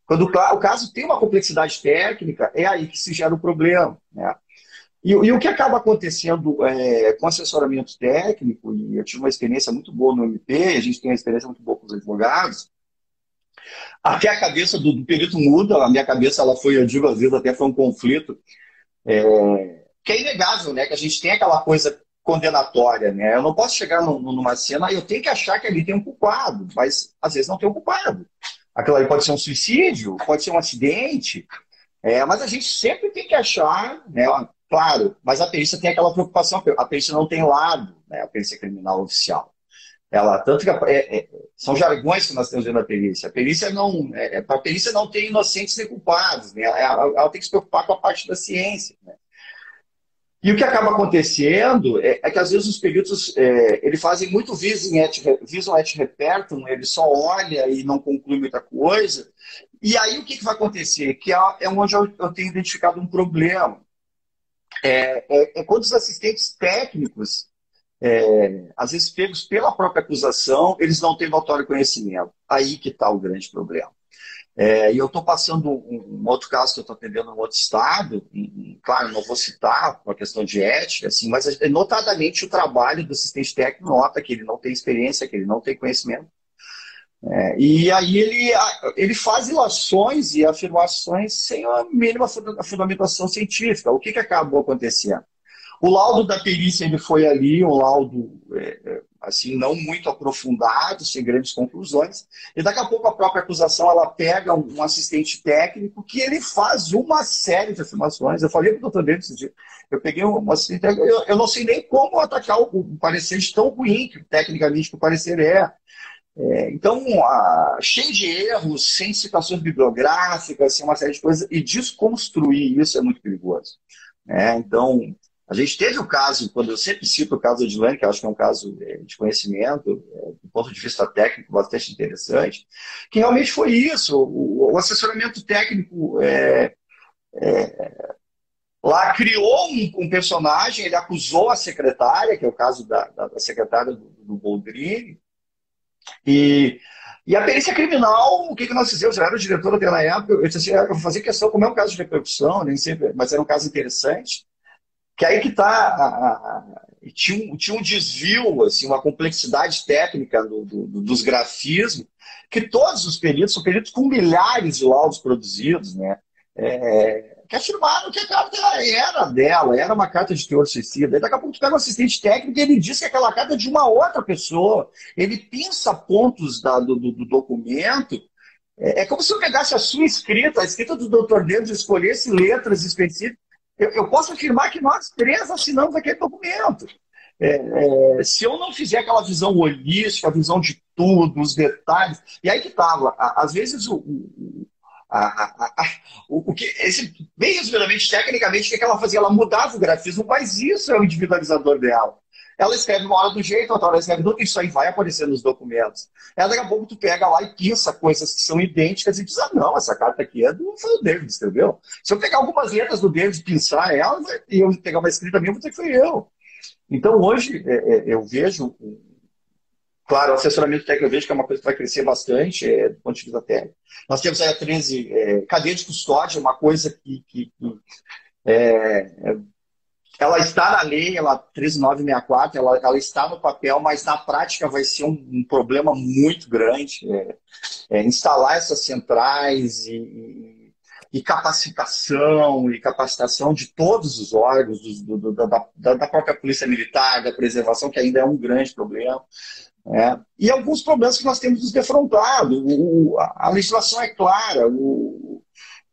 Speaker 3: Quando o caso tem uma complexidade técnica, é aí que se gera o problema. Né? E, e, o que acaba acontecendo é, com assessoramento técnico, e eu tive uma experiência muito boa no MP, a gente tem uma experiência muito boa com os advogados, até a cabeça do, do perito muda, a minha cabeça ela foi, eu digo às vezes, até foi um conflito, é, que é inegável, né? Que a gente tem aquela coisa condenatória, né? Eu não posso chegar numa cena e eu tenho que achar que ali tem um culpado, mas às vezes não tem um culpado. Aquilo ali pode ser um suicídio, pode ser um acidente, é, mas a gente sempre tem que achar, né? Claro, mas a perícia tem aquela preocupação, a perícia não tem lado, né, a perícia criminal oficial. Ela, tanto que é, é, são jargões que nós temos dentro da perícia. A perícia não, é, é a perícia não tem inocentes nem culpados, né? ela, ela, tem que se preocupar com a parte da ciência. Né? E o que acaba acontecendo é, é que às vezes os peritos é, fazem muito visum et, visum et repertum, ele só olha e não conclui muita coisa. E aí o que, que vai acontecer? Que é, é onde eu, eu tenho identificado um problema é, é, é quando os assistentes técnicos, é, às vezes pegos pela própria acusação, eles não têm notório conhecimento. Aí que está o grande problema. É, e eu estou passando um, um, outro caso que eu estou atendendo em outro estado, claro, não vou citar por uma questão de ética, assim, mas notadamente o trabalho do assistente técnico nota que ele não tem experiência, que ele não tem conhecimento, é, e aí ele, ele faz ilações e afirmações sem a mínima fundamentação científica. O que, que acabou acontecendo? O laudo da perícia ele foi ali, um laudo é, é, assim não muito aprofundado, sem grandes conclusões. E daqui a pouco a própria acusação ela pega um, assistente técnico que ele faz uma série de afirmações. Eu falei para o doutor dia, eu peguei um assistente técnico, eu, eu não sei nem como atacar o, o parecer de tão ruim que tecnicamente que o parecer é. É, então, a, cheio de erros, sem citações bibliográficas, sem uma série de coisas, e desconstruir isso é muito perigoso. Né? Então, a gente teve o caso, quando eu sempre cito o caso de Lane, que acho que é um caso é, de conhecimento, é, do ponto de vista técnico, bastante interessante, que realmente foi isso. O, o assessoramento técnico é, é, lá criou um, um, personagem, ele acusou a secretária, que é o caso da, da, da secretária do, do Boldrini, e, e a perícia criminal, o que, que nós fizemos? Eu era o diretor na época, eu disse assim, ah, eu fazer questão, como é um caso de repercussão, nem sempre, mas era um caso interessante, que aí que está tinha, um, tinha um desvio, assim, uma complexidade técnica do, do, dos grafismos, que todos os peritos, são peritos com milhares de laudos produzidos, né? É, que afirmaram que a carta era dela, era uma carta de teor suicida. E daqui a pouco tu pega o assistente técnico e ele diz que aquela carta é de uma outra pessoa. Ele pinça pontos da, do, do, do, documento. É, é, como se eu pegasse a sua escrita, a escrita do Dr. Deus, escolhesse letras específicas. Eu, eu, posso afirmar que nós três assinamos aquele documento. É, é, se eu não fizer aquela visão holística, a visão de tudo, os detalhes, e aí que estava, às vezes o, o a, a, o, que, esse, bem resumidamente, tecnicamente, o que, é que ela fazia? Ela mudava o grafismo, mas isso é o individualizador dela. Ela escreve uma hora do jeito, outra hora escreve do outro, isso aí vai aparecer nos documentos. Aí daqui a pouco tu pega lá e pinça coisas que são idênticas e diz, ah, não, essa carta aqui é do, foi o David, escreveu. Se eu pegar algumas letras do David e pinçar ela, e eu pegar uma escrita minha, vou dizer que foi eu. Então, hoje, é, é, eu vejo Claro, o assessoramento técnico eu vejo que é uma coisa que vai crescer bastante é, do ponto de vista técnico. Nós temos aí a 13, é, cadeia de custódia, uma coisa que, que, que é, ela está na lei, ela 13964, ela, ela está no papel, mas na prática vai ser um, um problema muito grande. É, é, instalar essas centrais e, e, capacitação, e capacitação de todos os órgãos, do, do, da, da, própria Polícia Militar, da preservação, que ainda é um grande problema. É, e alguns problemas que nós temos nos defrontado. O, a, a, legislação é clara, o,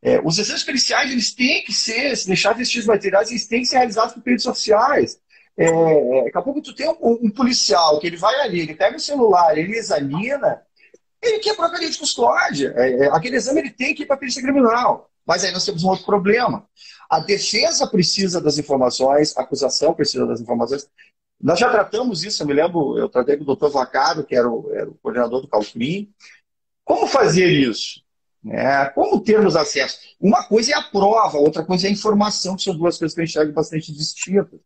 Speaker 3: é, os exames periciais eles têm que ser, se deixar vestir materiais, eles têm que ser realizados por peritos oficiais. É, é, daqui a pouco tu tem um, um, policial que ele vai ali, ele pega o celular, ele examina, ele quer a lei de custódia. É, é, aquele exame ele tem que ir para a perícia criminal. Mas aí nós temos um outro problema. A defesa precisa das informações, a acusação precisa das informações, nós já tratamos isso, eu me lembro, eu tratei com o doutor Vacado, que era o, era o coordenador do Calcrim. Como fazer isso? É, como termos acesso? Uma coisa é a prova, outra coisa é a informação, que são duas coisas que eu enxergo bastante distintas.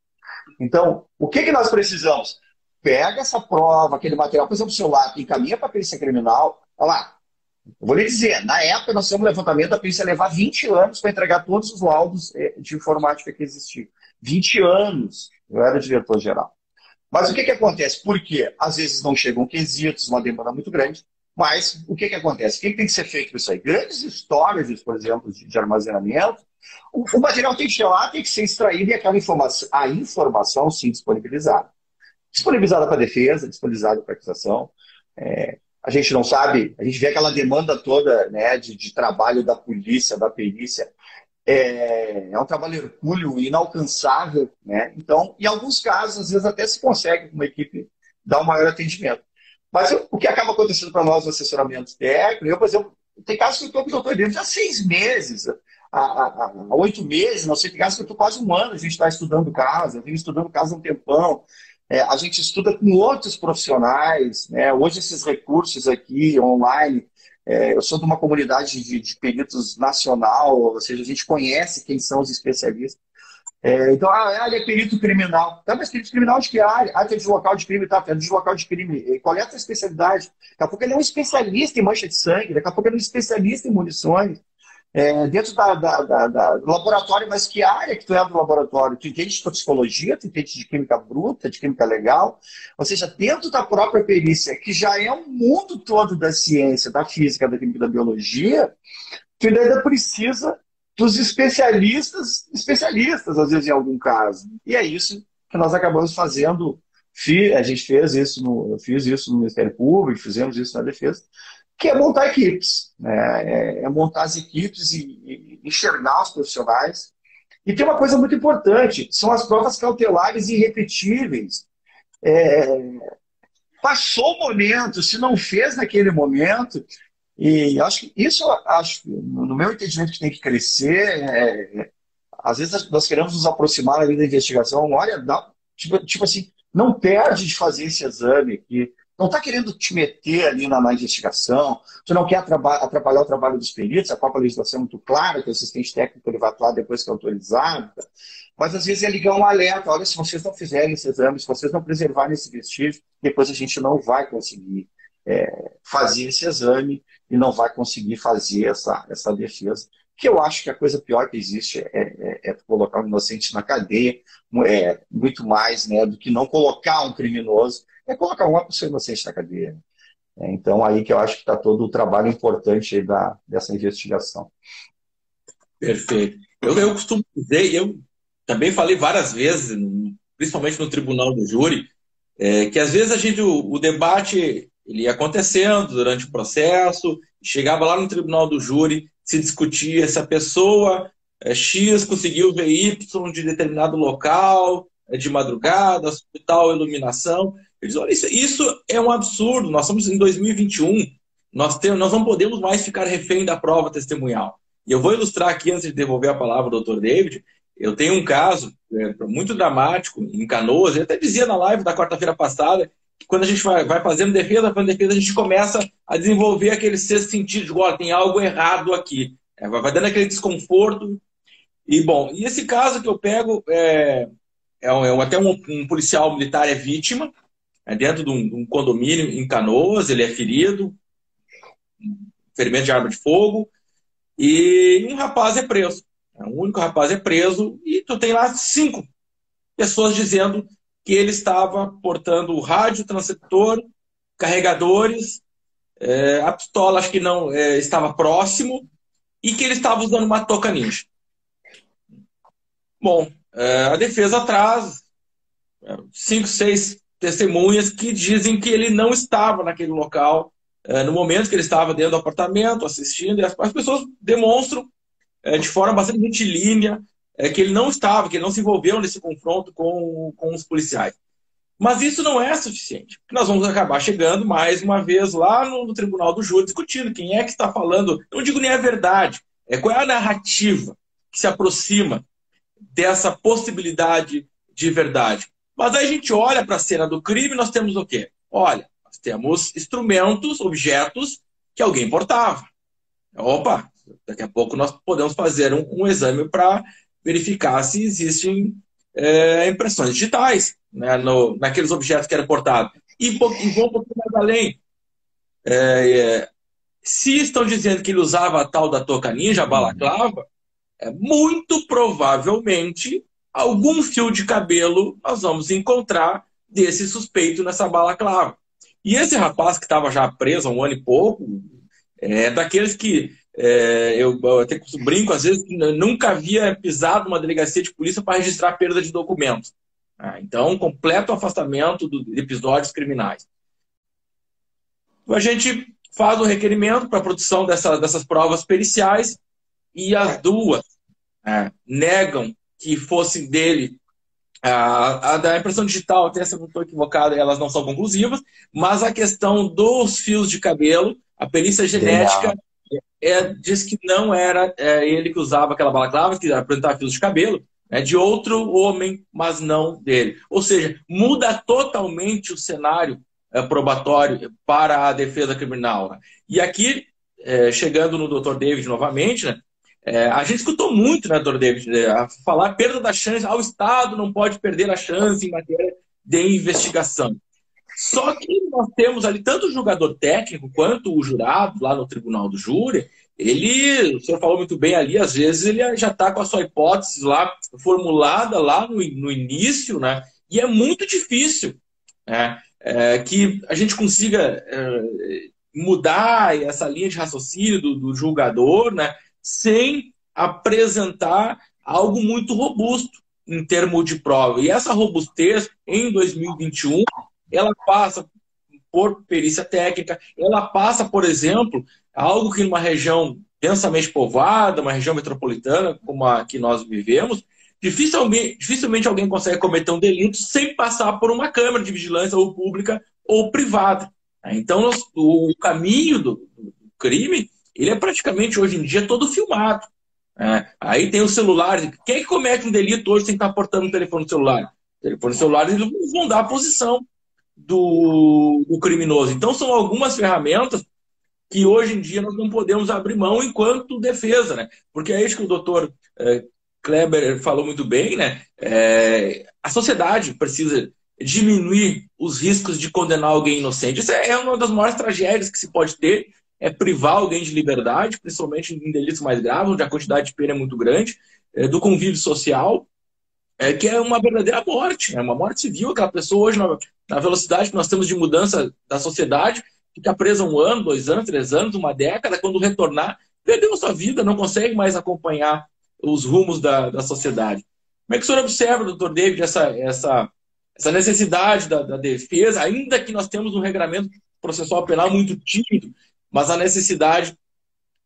Speaker 3: Então, o que, que nós precisamos? Pega essa prova, aquele material, por exemplo, o celular, encaminha para a perícia criminal. Olha lá, eu vou lhe dizer, na época nós tínhamos um levantamento da perícia levar 20 anos para entregar todos os laudos eh, de informática que existiam. 20 anos. Eu era diretor-geral. Mas o que, que acontece? Porque às vezes não chegam quesitos, uma demanda muito grande, mas o que, que acontece? O que, que tem que ser feito com isso aí? Grandes storages, por exemplo, de, armazenamento, o, o, material tem que chegar lá, tem que ser extraído e aquela informação, a informação sim disponibilizada. Disponibilizada para defesa, disponibilizada para acusação. É, a gente não sabe, a gente vê aquela demanda toda né, de, de trabalho da polícia, da perícia, é, é um trabalho hercúleo, inalcançável, né? Então, em alguns casos, às vezes até se consegue com uma equipe dar um maior atendimento. Mas o que acaba acontecendo para nós no assessoramento técnico, eu, por exemplo, tem casos que eu estou com o doutor David há seis meses, há, oito meses, não sei, tem casos que eu estou quase um ano, a gente está estudando caso, eu venho estudando caso há um tempão, é, a gente estuda com outros profissionais, né? hoje esses recursos aqui online, é, eu sou de uma comunidade de, de, peritos nacional, ou seja, a gente conhece quem são os especialistas. É, então, ah, ele é perito criminal. Tá, mas perito criminal de que área? Ah, tem de crime, tá, tem de local de crime. Qual é a sua especialidade? Daqui a pouco ele é um especialista em mancha de sangue, daqui a pouco ele é um especialista em munições é, dentro da, da, da, da, laboratório, mas que área que tu é do laboratório? Tu entende de toxicologia, tu entende de química bruta, de química legal? Ou seja, dentro da própria perícia, que já é um mundo todo da ciência, da física, da química, da biologia, tu ainda precisa dos especialistas, especialistas, às vezes, em algum caso. E é isso que nós acabamos fazendo. A gente fez isso, no, eu fiz isso no Ministério Público, fizemos isso na defesa que é montar equipes. Né? É, é montar as equipes e, e, enxergar os profissionais. E tem uma coisa muito importante, são as provas cautelares irrepetíveis. É, passou o momento, se não fez naquele momento, e acho que isso, acho, no meu entendimento, que tem que crescer. É, às vezes nós queremos nos aproximar da investigação, olha, dá, tipo, tipo assim, não perde de fazer esse exame aqui não está querendo te meter ali na, na investigação, você não quer atrapalhar o trabalho dos peritos, a própria legislação é muito clara que o assistente técnico ele vai atuar depois que é autorizado, mas às vezes é ligar um alerta, olha, se vocês não fizerem esse exame, se vocês não preservarem esse vestígio, depois a gente não vai conseguir é, fazer esse exame e não vai conseguir fazer essa, essa defesa. Que eu acho que a coisa pior que existe é, é, é colocar um inocente na cadeia, é, muito mais né, do que não colocar um criminoso é colocar uma pessoa inocente na cadeia. É, então, aí que eu acho que está todo o trabalho importante da, dessa investigação.
Speaker 2: Perfeito. Eu, eu costumo dizer, eu também falei várias vezes, principalmente no tribunal do júri, é, que às vezes a gente, o, o, debate ele ia acontecendo durante o processo, chegava lá no tribunal do júri, se discutia se a pessoa é, X conseguiu ver Y de determinado local, é, de madrugada, tal iluminação. Eles olha, isso, isso é um absurdo, nós estamos em 2021, nós, temos, nós não podemos mais ficar refém da prova testemunhal. E eu vou ilustrar aqui, antes de devolver a palavra ao doutor David, eu tenho um caso é, muito dramático em Canoas, eu até dizia na live da quarta-feira passada, quando a gente vai, vai fazendo defesa, fazendo defesa, a gente começa a desenvolver aquele sexto sentido, de, olha, tem algo errado aqui. É, vai dando aquele desconforto. E, bom, e esse caso que eu pego, é, é, é até um, um, policial militar é vítima, é dentro de um, de um, condomínio em Canoas, ele é ferido, ferimento de arma de fogo, e um rapaz é preso. O é único rapaz é preso e tu tem lá cinco pessoas dizendo que ele estava portando rádio, transceptor, carregadores, é, a pistola acho que não é, estava próximo e que ele estava usando uma toca ninja. Bom, é, a defesa traz é, cinco, seis testemunhas que dizem que ele não estava naquele local é, no momento que ele estava dentro do apartamento assistindo e as, as pessoas demonstram é, de forma bastante retilínea, é, que ele não estava, que ele não se envolveu nesse confronto com, com os policiais. Mas isso não é suficiente. Nós vamos acabar chegando mais uma vez lá no, no Tribunal do Júri discutindo quem é que está falando. Eu não digo nem a verdade, é qual é a narrativa que se aproxima dessa possibilidade de verdade. Mas aí a gente olha para a cena do crime nós temos o quê? Olha, nós temos instrumentos, objetos que alguém portava. Opa, Daqui a pouco nós podemos fazer um, um exame para verificar se existem é, impressões digitais né, no, naqueles objetos que eram portados. E, e vou um pouquinho mais além. É, é, se estão dizendo que ele usava a tal da toca ninja, a balaclava, é, muito provavelmente algum fio de cabelo nós vamos encontrar desse suspeito nessa balaclava. E esse rapaz que estava já preso há um ano e pouco, é daqueles que é, eu, eu até brinco, às vezes, nunca havia pisado numa delegacia de polícia para registrar perda de documentos. Ah, então, completo afastamento de episódios criminais. A gente faz o requerimento para a produção dessa, dessas provas periciais e as duas é, negam que fosse dele. A, a, da impressão digital, até se eu não estou equivocado, elas não são conclusivas, mas a questão dos fios de cabelo, a perícia genética é, diz que não era é, ele que usava aquela balaclava, que apresentava fios de cabelo, é de outro homem, mas não dele. Ou seja, muda totalmente o cenário é, probatório para a defesa criminal. Né? E aqui, é, chegando no Dr. David novamente, né, é, a gente escutou muito, né, Dr. David, né, falar perda da chance, ao Estado não pode perder a chance em matéria de investigação. Só que nós temos ali tanto o jogador técnico quanto o jurado lá no tribunal do júri. Ele, o senhor falou muito bem ali, às vezes ele já está com a sua hipótese lá formulada lá no, no início, né? E é muito difícil né? É, que a gente consiga é, mudar essa linha de raciocínio do, do julgador, né? Sem apresentar algo muito robusto em termos de prova. E essa robustez, em 2021, ela passa por perícia técnica, ela passa, por exemplo, algo que numa região densamente povoada, uma região metropolitana como a que nós vivemos, dificilmente, dificilmente alguém consegue cometer um delito sem passar por uma câmara de vigilância ou pública ou privada. Então, o caminho do, crime, ele é praticamente hoje em dia todo filmado. É, aí tem os celulares. Quem é que comete um delito hoje sem estar portando um telefone celular? O telefone celular, eles vão dar a posição do, do criminoso. Então, são algumas ferramentas que hoje em dia nós não podemos abrir mão enquanto defesa, né? Porque é isso que o doutor é, Kleber falou muito bem, né? É, a sociedade precisa diminuir os riscos de condenar alguém inocente. Isso é uma das maiores tragédias que se pode ter, é privar alguém de liberdade, principalmente em delitos mais graves, onde a quantidade de pena é muito grande, é, do convívio social, é, que é uma verdadeira morte, é uma morte civil. Aquela pessoa hoje, na, velocidade que nós temos de mudança da sociedade, fica presa um ano, dois anos, três anos, uma década, quando retornar, perdeu sua vida, não consegue mais acompanhar os rumos da, da sociedade. Como é que o senhor observa, doutor David, essa, essa, essa necessidade da, da defesa, ainda que nós temos um regramento processual penal muito tímido, mas a necessidade,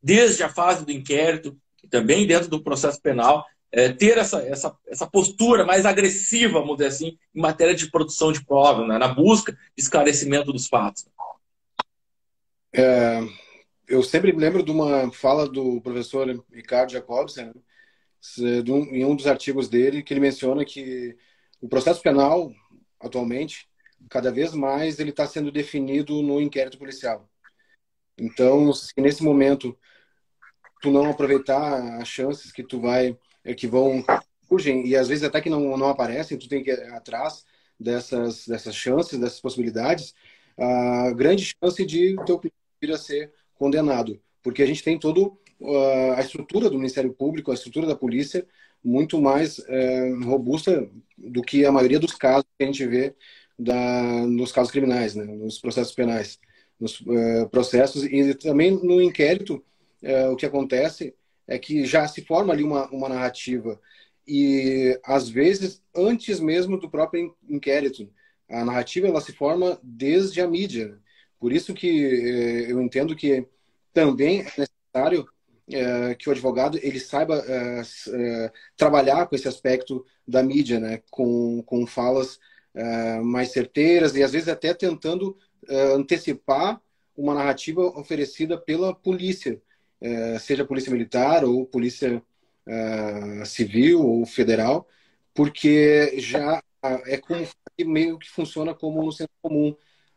Speaker 2: desde a fase do inquérito, e também dentro do processo penal, é, ter essa, essa, essa postura mais agressiva, vamos dizer assim, em matéria de produção de prova, né? na busca de esclarecimento dos fatos.
Speaker 4: É, eu sempre me lembro de uma fala do professor Ricardo Jacobsen, em um dos artigos dele, que ele menciona que o processo penal, atualmente, cada vez mais ele está sendo definido no inquérito policial. Então, se nesse momento tu não aproveitar as chances que tu vai é, que vão surgem e às vezes até que não, não aparecem, tu tem que ir atrás dessas, dessas chances, dessas possibilidades, a grande chance de teu vir a ser condenado, porque a gente tem todo uh, a estrutura do Ministério Público, a estrutura da polícia muito mais uh, robusta do que a maioria dos casos que a gente vê da, nos casos criminais, né, nos processos penais, nos uh, processos e também no inquérito o que acontece é que já se forma ali uma, uma narrativa. E às vezes antes mesmo do próprio inquérito a narrativa ela se forma desde a mídia. Por isso que eh, eu entendo que também é necessário eh, que o advogado ele saiba eh, trabalhar com esse aspecto da mídia né? Com, com falas mais certeiras e às vezes até tentando antecipar uma narrativa oferecida pela polícia seja polícia militar ou polícia uh, civil ou federal, porque já é como meio que funciona como no centro comum.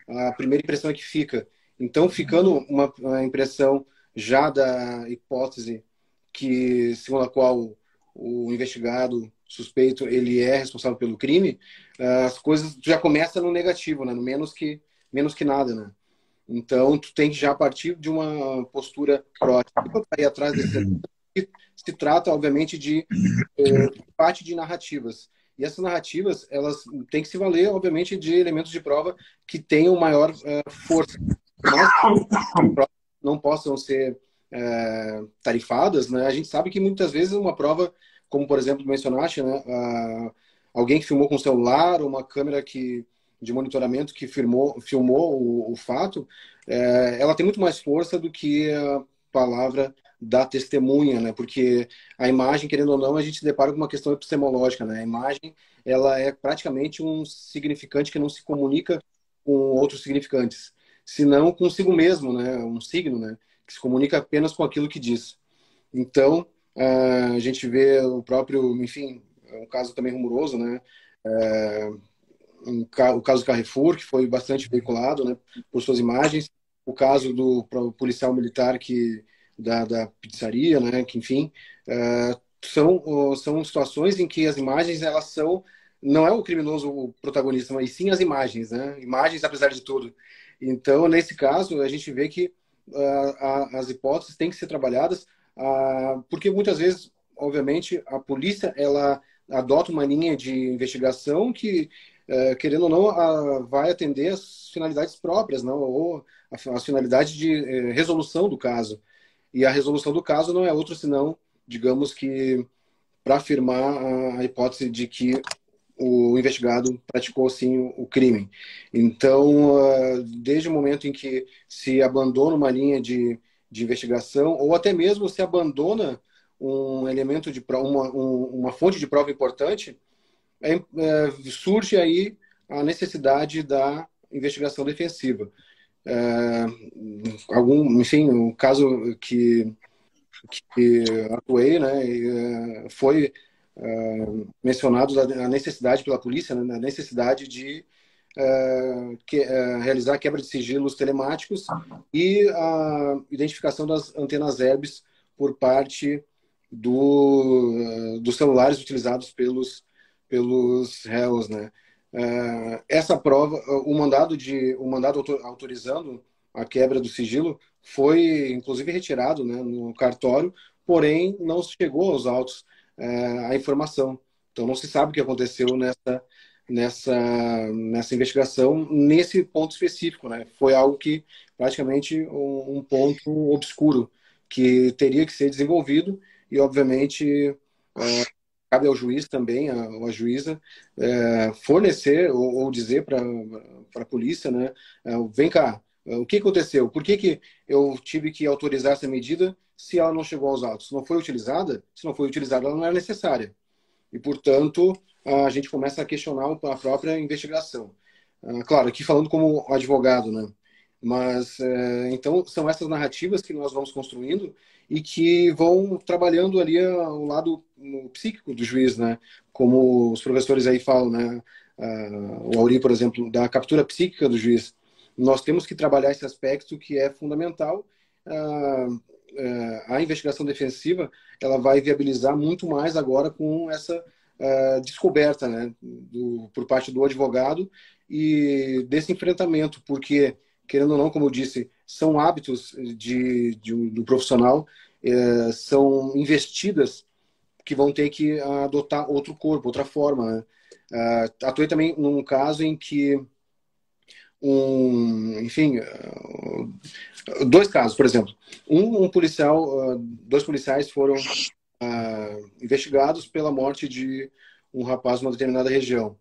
Speaker 4: A primeira impressão é que fica. Então, ficando uma, uma impressão já da hipótese que segundo a qual o investigado suspeito ele é responsável pelo crime, as coisas já começam no negativo, né? No menos que menos que nada, né? Então, tu tem que já partir de uma postura proativa para ir atrás desse se trata, obviamente, de é, parte de narrativas. E essas narrativas, elas têm que se valer, obviamente, de elementos de prova que tenham maior uh, força. Mas não possam ser uh, tarifadas, né? A gente sabe que muitas vezes uma prova, como por exemplo mencionaste, né? Uh, alguém que filmou com o celular, uma câmera que de monitoramento que firmou, filmou o, o fato, é, ela tem muito mais força do que a palavra da testemunha, né? Porque a imagem, querendo ou não, a gente se depara com uma questão epistemológica, né? A imagem, ela é praticamente um significante que não se comunica com outros significantes, senão consigo mesmo, né? Um signo, né? Que se comunica apenas com aquilo que diz. Então, a gente vê o próprio, enfim, é um caso também rumoroso, né? É, um, o caso do Carrefour, que foi bastante veiculado né, por suas imagens, o caso do policial militar que da, da pizzaria, né, que enfim, uh, são, são situações em que as imagens elas são não é o criminoso o protagonista, mas sim as imagens, né? Imagens apesar de tudo. Então, nesse caso, a gente vê que uh, as hipóteses têm que ser trabalhadas, uh, porque muitas vezes, obviamente, a polícia ela adota uma linha de investigação que é, querendo ou não, vai atender às finalidades próprias, não, ou as finalidades de é, resolução do caso. E a resolução do caso não é outro senão, digamos que, para afirmar a hipótese de que o investigado praticou sim o crime. Então, uh, desde o momento em que se abandona uma linha de, de investigação, ou até mesmo se abandona um elemento de uma, um, uma fonte de prova importante, é, é, surge aí a necessidade da investigação defensiva. É, algum, enfim, o caso que, que atuei, né, é, foi é, mencionado a necessidade pela polícia, né, a necessidade de é, que, realizar a quebra de sigilos telemáticos e a identificação das antenas herbes por parte do, dos celulares utilizados pelos pelos réus, né? Uh, essa prova, o mandado de, o mandado autorizando a quebra do sigilo foi, inclusive, retirado, né, no cartório, porém não chegou aos autos uh, a informação. Então não se sabe o que aconteceu nessa nessa nessa investigação nesse ponto específico, né? Foi algo que praticamente um, um ponto obscuro que teria que ser desenvolvido e obviamente cabe ao juiz também, a, a juíza, é, fornecer ou, ou dizer para a polícia, né, é, vem cá, é, o que aconteceu? Por que, que eu tive que autorizar essa medida se ela não chegou aos autos? Não foi utilizada, se não foi utilizada, ela não era necessária. E, portanto, a gente começa a questionar a própria investigação. Ah, claro, aqui falando como advogado, né? Mas, é, então, são essas narrativas que nós vamos construindo e que vão trabalhando ali o lado psíquico do juiz, né? Como os professores aí falam, né? Uh, o Auri, por exemplo, da captura psíquica do juiz. Nós temos que trabalhar esse aspecto que é fundamental. Uh, uh, a investigação defensiva ela vai viabilizar muito mais agora com essa descoberta, né? Do, por parte do advogado e desse enfrentamento, porque querendo ou não, como eu disse, são hábitos de, de do profissional, é, são investidas que vão ter que adotar outro corpo, outra forma. Né? Uh, atuei também num caso em que um, enfim, uh, dois casos, por exemplo, um, um policial, uh, dois policiais foram investigados pela morte de um rapaz numa determinada região.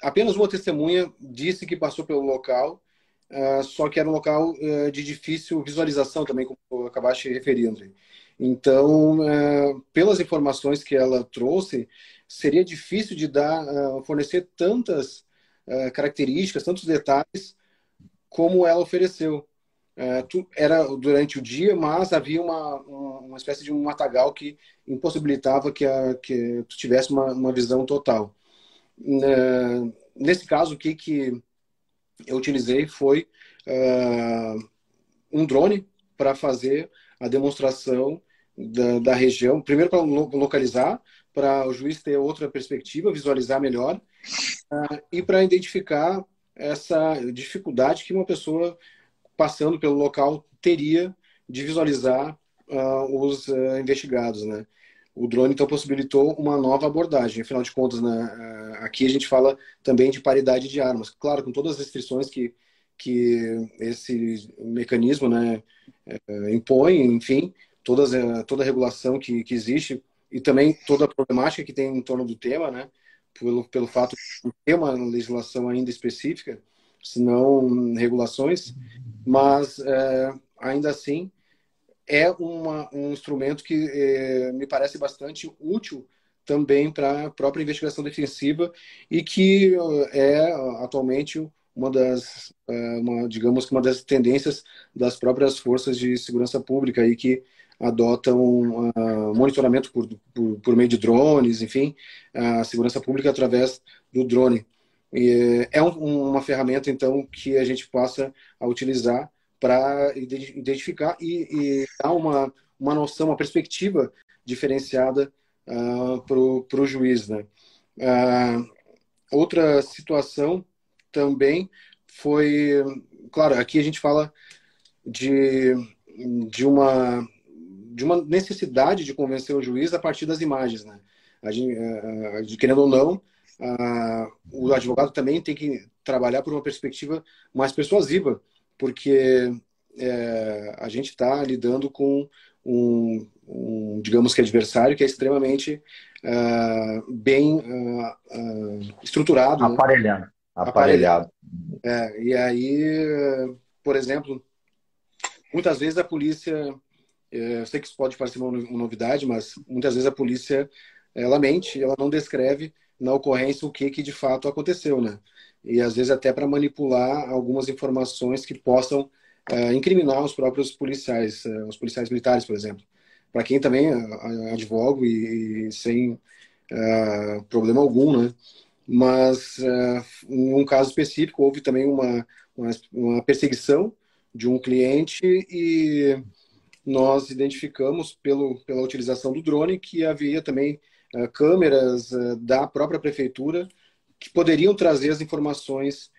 Speaker 4: apenas uma testemunha disse que passou pelo local uh, só que era um local uh, de difícil visualização também, como acabaste referindo. Então, uh, pelas informações que ela trouxe, seria difícil de dar, fornecer tantas características, tantos detalhes como ela ofereceu. Tu, era durante o dia, mas havia uma, uma espécie de um matagal que impossibilitava que, a, que tu tivesse uma, uma visão total. nesse caso, o que, que eu utilizei foi um drone para fazer a demonstração da, da região, primeiro para localizar, para o juiz ter outra perspectiva, visualizar melhor, uh, e para identificar essa dificuldade que uma pessoa passando pelo local teria de visualizar uh, os uh, investigados, né? O drone então possibilitou uma nova abordagem. Afinal de contas, né, aqui a gente fala também de paridade de armas. Claro, com todas as restrições que que esse mecanismo né, é, impõe, enfim, todas, é, toda a regulação que, que existe e também toda a problemática que tem em torno do tema, né, pelo, pelo fato de ter uma legislação ainda específica, se não regulações, mas é, ainda assim é uma, um instrumento que é, me parece bastante útil também para a própria investigação defensiva e que é atualmente uma das, uma, digamos que uma das tendências das próprias forças de segurança pública aí que adotam uh, monitoramento por, por, por, meio de drones, enfim, a segurança pública através do drone. E é um, uma ferramenta, então, que a gente passa a utilizar para identificar e, e, dar uma, uma noção, uma perspectiva diferenciada uh, para o juiz. Né? Uh, outra situação também foi, claro, aqui a gente fala de, de uma de uma necessidade de convencer o juiz a partir das imagens, né? A gente, a, a, querendo ou não, a, o advogado também tem que trabalhar por uma perspectiva mais persuasiva, porque é, a gente está lidando com um, um, digamos que adversário que é extremamente uh, bem uh, uh, estruturado.
Speaker 3: Né? Aparelhado. Né? Aparelhado.
Speaker 4: É, e aí, por exemplo, muitas vezes a polícia, eu sei que isso pode parecer uma novidade, mas muitas vezes a polícia, ela mente, ela não descreve na ocorrência o que, que de fato aconteceu, né? E às vezes até para manipular algumas informações que possam é, incriminar os próprios policiais, é, os policiais militares, por exemplo. Para quem também advogo e, e sem problema algum, né? mas uh, em um caso específico houve também uma, uma, uma, perseguição de um cliente e nós identificamos pelo, pela utilização do drone que havia também uh, câmeras uh, da própria prefeitura que poderiam trazer as informações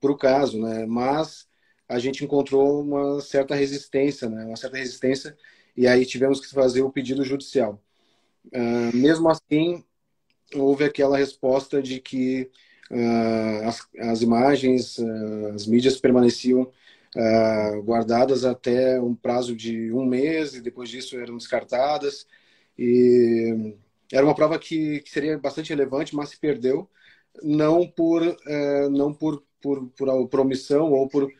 Speaker 4: para o caso, né? mas a gente encontrou uma certa resistência, né? uma certa resistência e aí tivemos que fazer o pedido judicial. mesmo assim, houve aquela resposta de que uh, as, as, imagens, uh, as mídias permaneciam uh, guardadas até um prazo de um mês e depois disso eram descartadas. E era uma prova que, que seria bastante relevante, mas se perdeu, não por, é, não por, por, por, por omissão ou por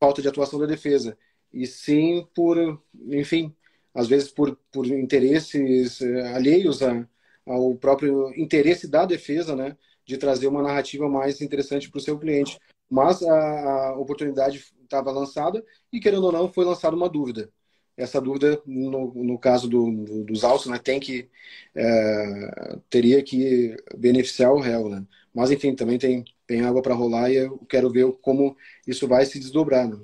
Speaker 4: falta de atuação da defesa, e sim por, enfim, às vezes por, por interesses é, alheios a, ao próprio interesse da defesa, né, de trazer uma narrativa mais interessante para o seu cliente. Mas a, a oportunidade estava lançada e, querendo ou não, foi lançada uma dúvida essa dúvida no, no caso do, do, dos altos, né, tem que é, teria que beneficiar o réu, né? Mas enfim, também tem tem água para rolar e eu quero ver como isso vai se desdobrar. Né?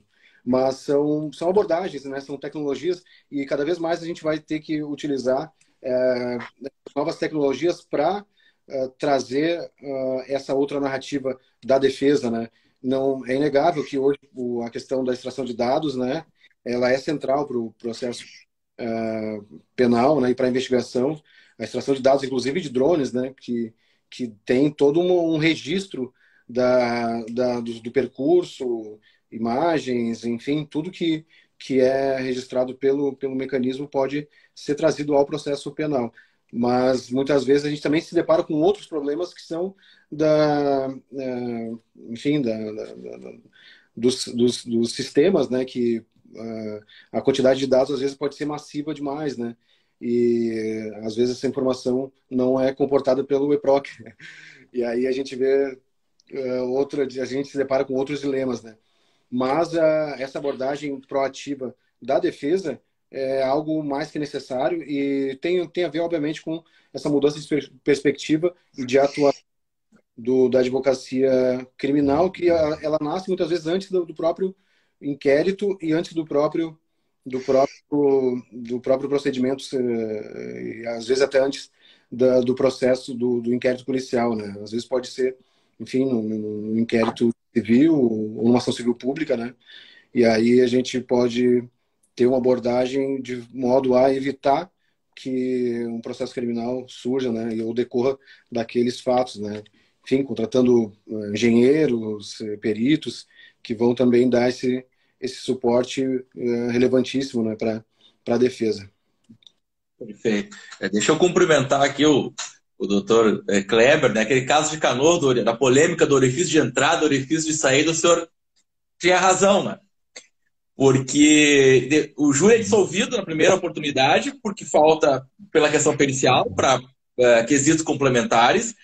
Speaker 4: Mas são são abordagens, né? São tecnologias e cada vez mais a gente vai ter que utilizar é, novas tecnologias para é, trazer é, essa outra narrativa da defesa, né? Não é inegável que hoje a questão da extração de dados, né? ela é central para o processo uh, penal né, e para a investigação. A extração de dados, inclusive de drones, né, que, que tem todo um, um registro da, da do, do, percurso, imagens, enfim, tudo que, que é registrado pelo, pelo mecanismo pode ser trazido ao processo penal. Mas muitas vezes a gente também se depara com outros problemas que são da, uh, enfim, da, da, da dos, dos, dos, sistemas né, que a quantidade de dados às vezes pode ser massiva demais, né? E às vezes essa informação não é comportada pelo EPROC. E aí a gente vê uh, outra, a gente se depara com outros dilemas, né? Mas essa abordagem proativa da defesa é algo mais que necessário e tem, tem a ver, obviamente, com essa mudança de perspectiva e de atuação do, da advocacia criminal, que ela, ela nasce muitas vezes antes do, do próprio inquérito e antes do próprio do próprio do próprio procedimento e às vezes até antes da, do processo do, do, inquérito policial né? Às vezes pode ser enfim no, inquérito civil ou numa ação civil pública né? E aí a gente pode ter uma abordagem de modo a evitar que um processo criminal surja né ou decorra daqueles fatos né enfim contratando eh, engenheiros eh, peritos que vão também dar esse esse suporte é, relevantíssimo né, para a defesa.
Speaker 2: Perfeito. É, deixa eu cumprimentar aqui o, o doutor Kleber, né, aquele caso de Canoa, da polêmica do orifício de entrada, orifício de saída, o senhor tinha razão, né? Porque o júri é dissolvido na primeira oportunidade, porque falta pela questão pericial para é, quesitos complementares,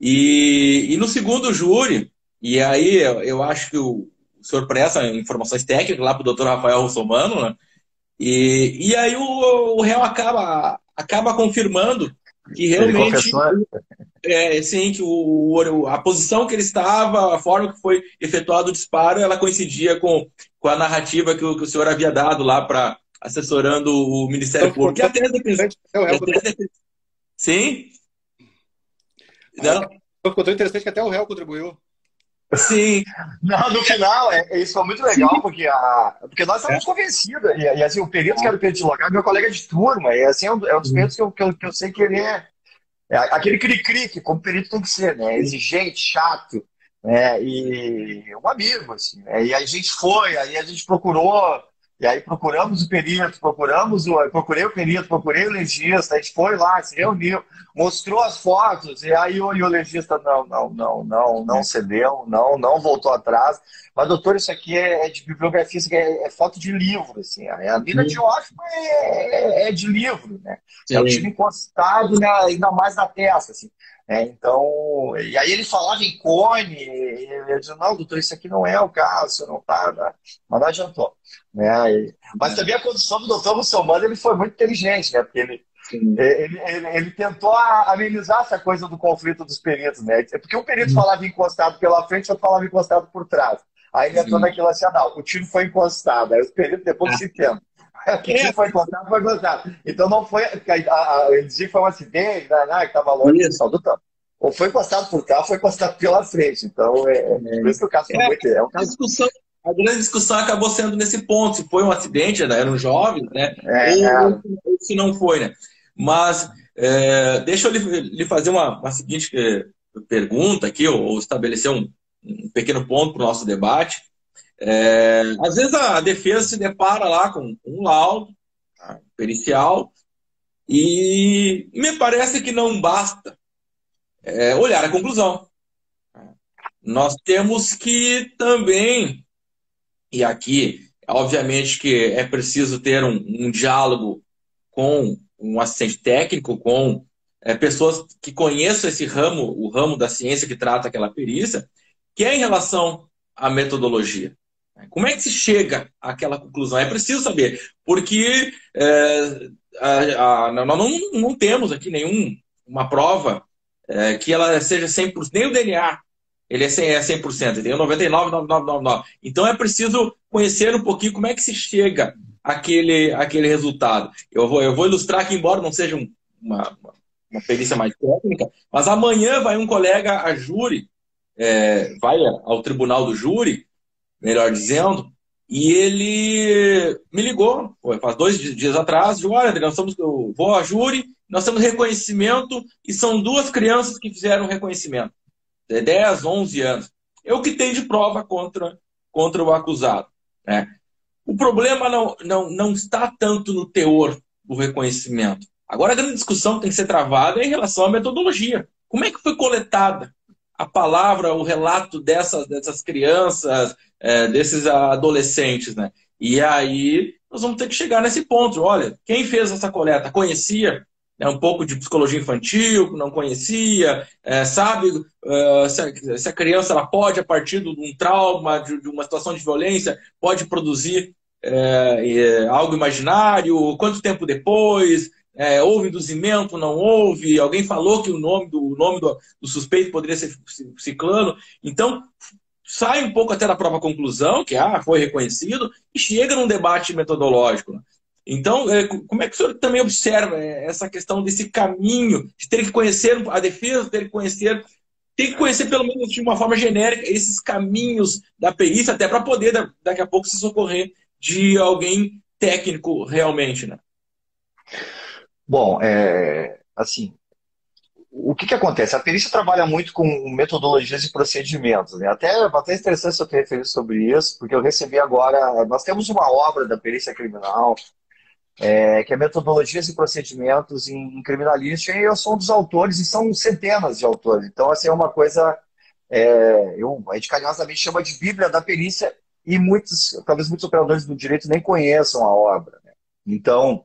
Speaker 2: e, e no segundo júri, e aí eu, eu acho que o, o senhor presta informações técnicas lá para o doutor Rafael Russomano, né? E, e aí o, o réu acaba, acaba confirmando que realmente. É, sim, que o, a posição que ele estava, a forma que foi efetuado o disparo, ela coincidia com, com a narrativa que o, que o senhor havia dado lá para assessorando o Ministério então, Público. até até... Sim?
Speaker 4: Não? Ficou tão interessante que até o réu contribuiu.
Speaker 2: Sim.
Speaker 3: Não, no final, é, isso foi muito legal, porque, a, porque nós estávamos é. convencidos. E, e, assim, o perito que era o perito de local é meu colega de turma. E assim, é um, é um dos peritos que eu, que eu, que eu sei que ele é, é aquele cri-cri, que como perito tem que ser, né? Exigente, chato, né? E um amigo, assim. Né? E aí a gente foi, aí a gente procurou e aí procuramos o perito, procuramos o, procurei o perito, procurei o legista, a gente foi lá, se reuniu, mostrou as fotos, e aí o, e o legista não, não, não, não, não cedeu, não, não voltou atrás. Mas, doutor, isso aqui é, é de bibliografia, isso é, é, foto de livro, assim. A mina de Hoffman é, é, é, de livro, né? Sim. É o time encostado, né, ainda mais na testa, assim. É, então, e aí ele falava em cone, e ele dizia, não, doutor, isso aqui não é o caso, não tá, né? mas não adiantou. Né? E, mas também a condução do doutor Mussomano, ele foi muito inteligente, né? Porque ele, ele, ele, ele, tentou amenizar essa coisa do conflito dos peritos, né? Porque um perito falava encostado pela frente, outro falava encostado por trás. Aí ele entrou naquilo assim, ah, não, o tiro foi encostado, aí os peritos depois se tentam. Tiro foi encostado, foi encostado. Então não foi. Ele dizia que foi um acidente, né, né que estava longe do do tampo. Ou foi encostado por ou foi encostado pela frente. Então, é, é por isso que o caso foi é, muito. É um caso...
Speaker 2: discussão, a grande discussão acabou sendo nesse ponto: se foi um acidente, né, eram jovens, né? É, ou, é. ou, se não foi, né? Mas é, deixa eu lhe, lhe fazer uma, uma, seguinte é, pergunta aqui, ou, ou estabelecer um, um pequeno ponto para o nosso debate. É, às vezes a defesa se depara lá com um laudo tá, pericial E me parece que não basta é, olhar a conclusão. Nós temos que também, e aqui, obviamente que é preciso ter um, um diálogo com um assistente técnico, com é, pessoas que conheçam esse ramo, o ramo da ciência que trata aquela perícia, que é em relação à metodologia. Como é que se chega àquela conclusão? É preciso saber, porque é, a, a, nós não, não, temos aqui nenhuma prova é, que ela seja 100%, nem o DNA ele é 100%, é 100% tem 99,9999. Então é preciso conhecer um pouquinho como é que se chega àquele, àquele resultado. Eu vou, eu vou ilustrar que, embora não seja um, uma, uma perícia mais técnica, mas amanhã vai um colega a júri, é, vai ao tribunal do júri, melhor dizendo, e ele me ligou, faz dois dias atrás, de olha, nós estamos, eu vou a júri, nós temos reconhecimento e são duas crianças que fizeram reconhecimento, de 10, 11 anos. É o que tem de prova contra, contra o acusado. Né? O problema não, não, não está tanto no teor do reconhecimento. Agora, a grande discussão que tem que ser travada é em relação à metodologia. Como é que foi coletada a palavra, o relato dessas, dessas crianças, é, desses adolescentes? Né? E aí, nós vamos ter que chegar nesse ponto. Olha, quem fez essa coleta conhecia né, um pouco de psicologia infantil, não conhecia, é, sabe uh, se, a, se, a, criança ela pode, a partir de um trauma, de, de uma situação de violência, pode produzir é, algo imaginário, quanto tempo depois, é, houve induzimento, não houve, alguém falou que o nome do, o nome do, do suspeito poderia ser ciclano. Então, sai um pouco até da própria conclusão, que ah, foi reconhecido, e chega num debate metodológico. Então, é, como é que o senhor também observa é, essa questão desse caminho, de ter que conhecer a defesa, ter que conhecer, tem que conhecer pelo menos de uma forma genérica esses caminhos da perícia, até para poder daqui a pouco se socorrer de alguém técnico realmente, né?
Speaker 3: Bom, é, assim, o que, que acontece? A perícia trabalha muito com metodologias e procedimentos. Né? Até, até interessante eu ter referido sobre isso, porque eu recebi agora. Nós temos uma obra da perícia criminal, é, que é Metodologias e Procedimentos em, em Criminalística, e eu sou um dos autores, e são centenas de autores. Então, assim, é uma coisa. É, eu, a gente carinhosamente chama de Bíblia da Perícia, e muitos, talvez muitos operadores do direito nem conheçam a obra. Né? Então,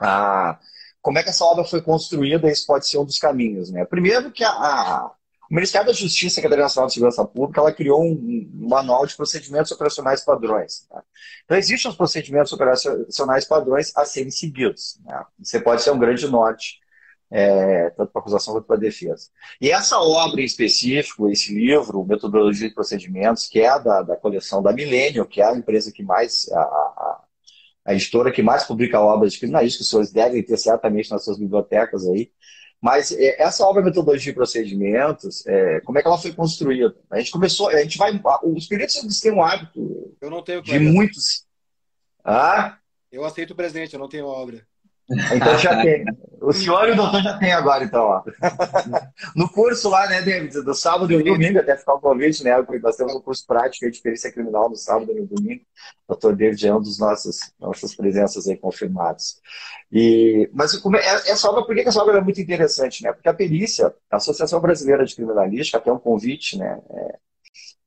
Speaker 3: a, como é que essa obra foi construída, esse pode ser um dos caminhos. Né? Primeiro que a, a, o Ministério da Justiça, Secretaria Nacional de Segurança Pública, ela criou um, um manual de procedimentos operacionais padrões. Tá? Então, existem os procedimentos operacionais padrões a serem seguidos. Né? Você pode ser um grande norte, é, tanto para acusação quanto para defesa. E essa obra em específico, esse livro, Metodologia de Procedimentos, que é da, da coleção da Millennium, que é a empresa que mais, a, a, a editora que mais publica obras de criminalistas, que os senhores devem ter certamente nas suas bibliotecas aí. Mas é, essa obra Metodologia e Procedimentos, é, como é que ela foi construída? A gente começou, a gente vai. Os peritos têm um hábito
Speaker 4: eu não tenho
Speaker 3: de muitos. Ah?
Speaker 4: Eu aceito o presente, eu não tenho obra.
Speaker 3: Então já tem. O senhor e o doutor já tem agora, então. Ó. No curso lá, né, David? Do sábado e domingo, até ficar o convite, né? Nós temos um curso prático de perícia criminal no sábado e no domingo. O doutor David é um dos nossos nossas presenças aí confirmadas. E, mas como é, essa obra, por que essa obra é muito interessante, né? Porque a perícia, a Associação Brasileira de Criminalística, até um convite, né? É,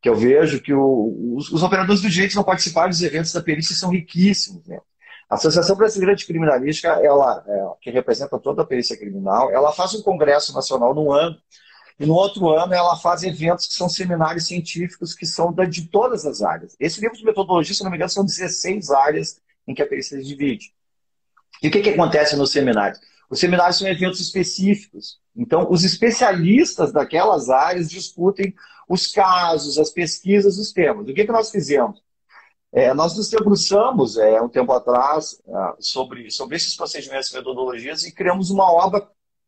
Speaker 3: que eu vejo que o, os, os operadores do direito não participaram dos eventos da perícia são riquíssimos, né? A Associação Brasileira de Criminalística, ela, é, que representa toda a perícia criminal, ela faz um congresso nacional no ano, e no outro ano ela faz eventos que são seminários científicos que são de todas as áreas. Esse livro de metodologia, se não me engano, são 16 áreas em que a perícia se divide. E o que, que acontece nos seminários? Os seminários são eventos específicos. Então, os especialistas daquelas áreas discutem os casos, as pesquisas, os temas. O que, que nós fizemos? É, nós nos debruçamos é, um tempo atrás é, sobre, sobre esses procedimentos e metodologias e criamos uma obra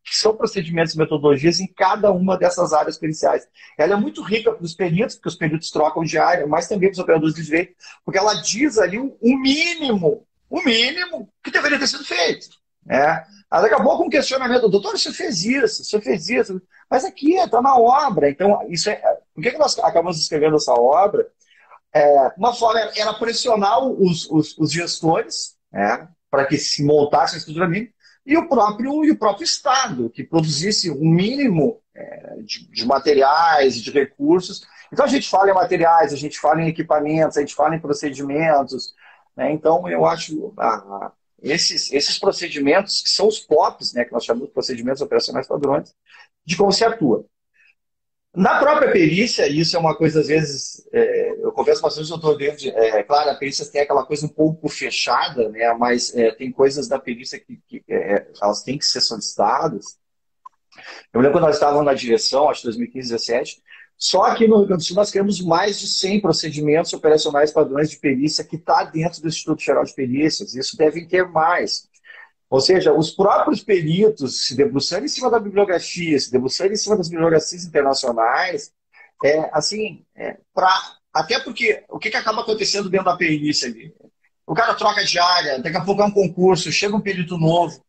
Speaker 3: que são procedimentos e metodologias em cada uma dessas áreas periciais. Ela é muito rica para os peritos, porque os peritos trocam de área, mas também para os operadores de direito, porque ela diz ali o um, mínimo, o mínimo que deveria ter sido feito. Né? Ela acabou com um questionamento, doutor, você fez isso, você fez isso, mas aqui está na obra. Então, isso é, por que, que nós acabamos escrevendo essa obra? É, uma forma era pressionar os, os, os gestores né, para que se montasse a estrutura mínima, e o próprio, e o próprio Estado, que produzisse um mínimo é, de, de materiais de recursos. Então a gente fala em materiais, a gente fala em equipamentos, a gente fala em procedimentos. Né? Então eu acho ah, esses, esses procedimentos, que são os POPs, né, que nós chamamos de procedimentos operacionais padrões, de como se atua. Na própria perícia, isso é uma coisa, às vezes, é, eu converso bastante com o doutor David, é, claro, a perícia tem aquela coisa um pouco fechada, né, mas é, tem coisas da perícia que, que é, elas têm que ser solicitadas. Eu lembro quando nós estávamos na direção, acho que 2015, 2017, só aqui no Rio Grande do Sul nós criamos mais de 100 procedimentos operacionais padrões de perícia que está dentro do Instituto Geral de Perícias. Isso devem ter mais. Ou seja, os próprios peritos se debruçando em cima da bibliografia, se debruçando em cima das bibliografias internacionais, é, assim, é, pra, até porque o que, que acaba acontecendo dentro da perícia ali? O cara troca de área, daqui a pouco é um concurso, chega um perito novo.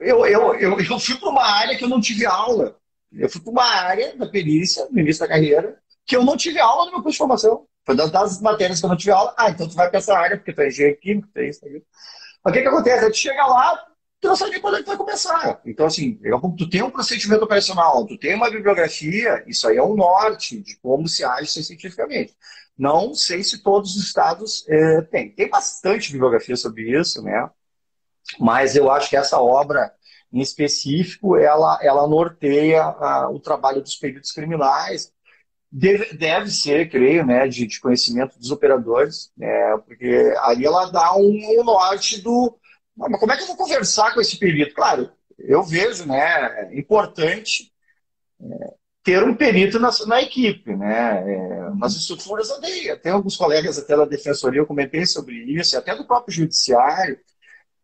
Speaker 3: Eu, eu, eu, eu fui para uma área que eu não tive aula. Eu fui para uma área da perícia, no início da carreira, que eu não tive aula no meu curso de formação. Foi das, das matérias que eu não tive aula. Ah, então tu vai para essa área, porque tu é engenheiro químico, tu é isso, tu é isso. Mas o que, que acontece? A gente chega lá, tu não sabe quando é que vai começar. Então, assim, tu tem um procedimento operacional, tu tem uma bibliografia, isso aí é um norte de como se age cientificamente. Não sei se todos os estados é, têm. Tem bastante bibliografia sobre isso, né? Mas eu acho que essa obra, em específico, ela, ela norteia a, o trabalho dos peritos criminais, Deve, deve ser, creio, né, de, de, conhecimento dos operadores, né, porque ali ela dá um, um norte do. Mas como é que eu vou conversar com esse perito? Claro, eu vejo, né, importante é, ter um perito na, na equipe, né, é, nas estruturas aldeia. Tem alguns colegas até da defensoria, eu comentei sobre isso, até do próprio judiciário,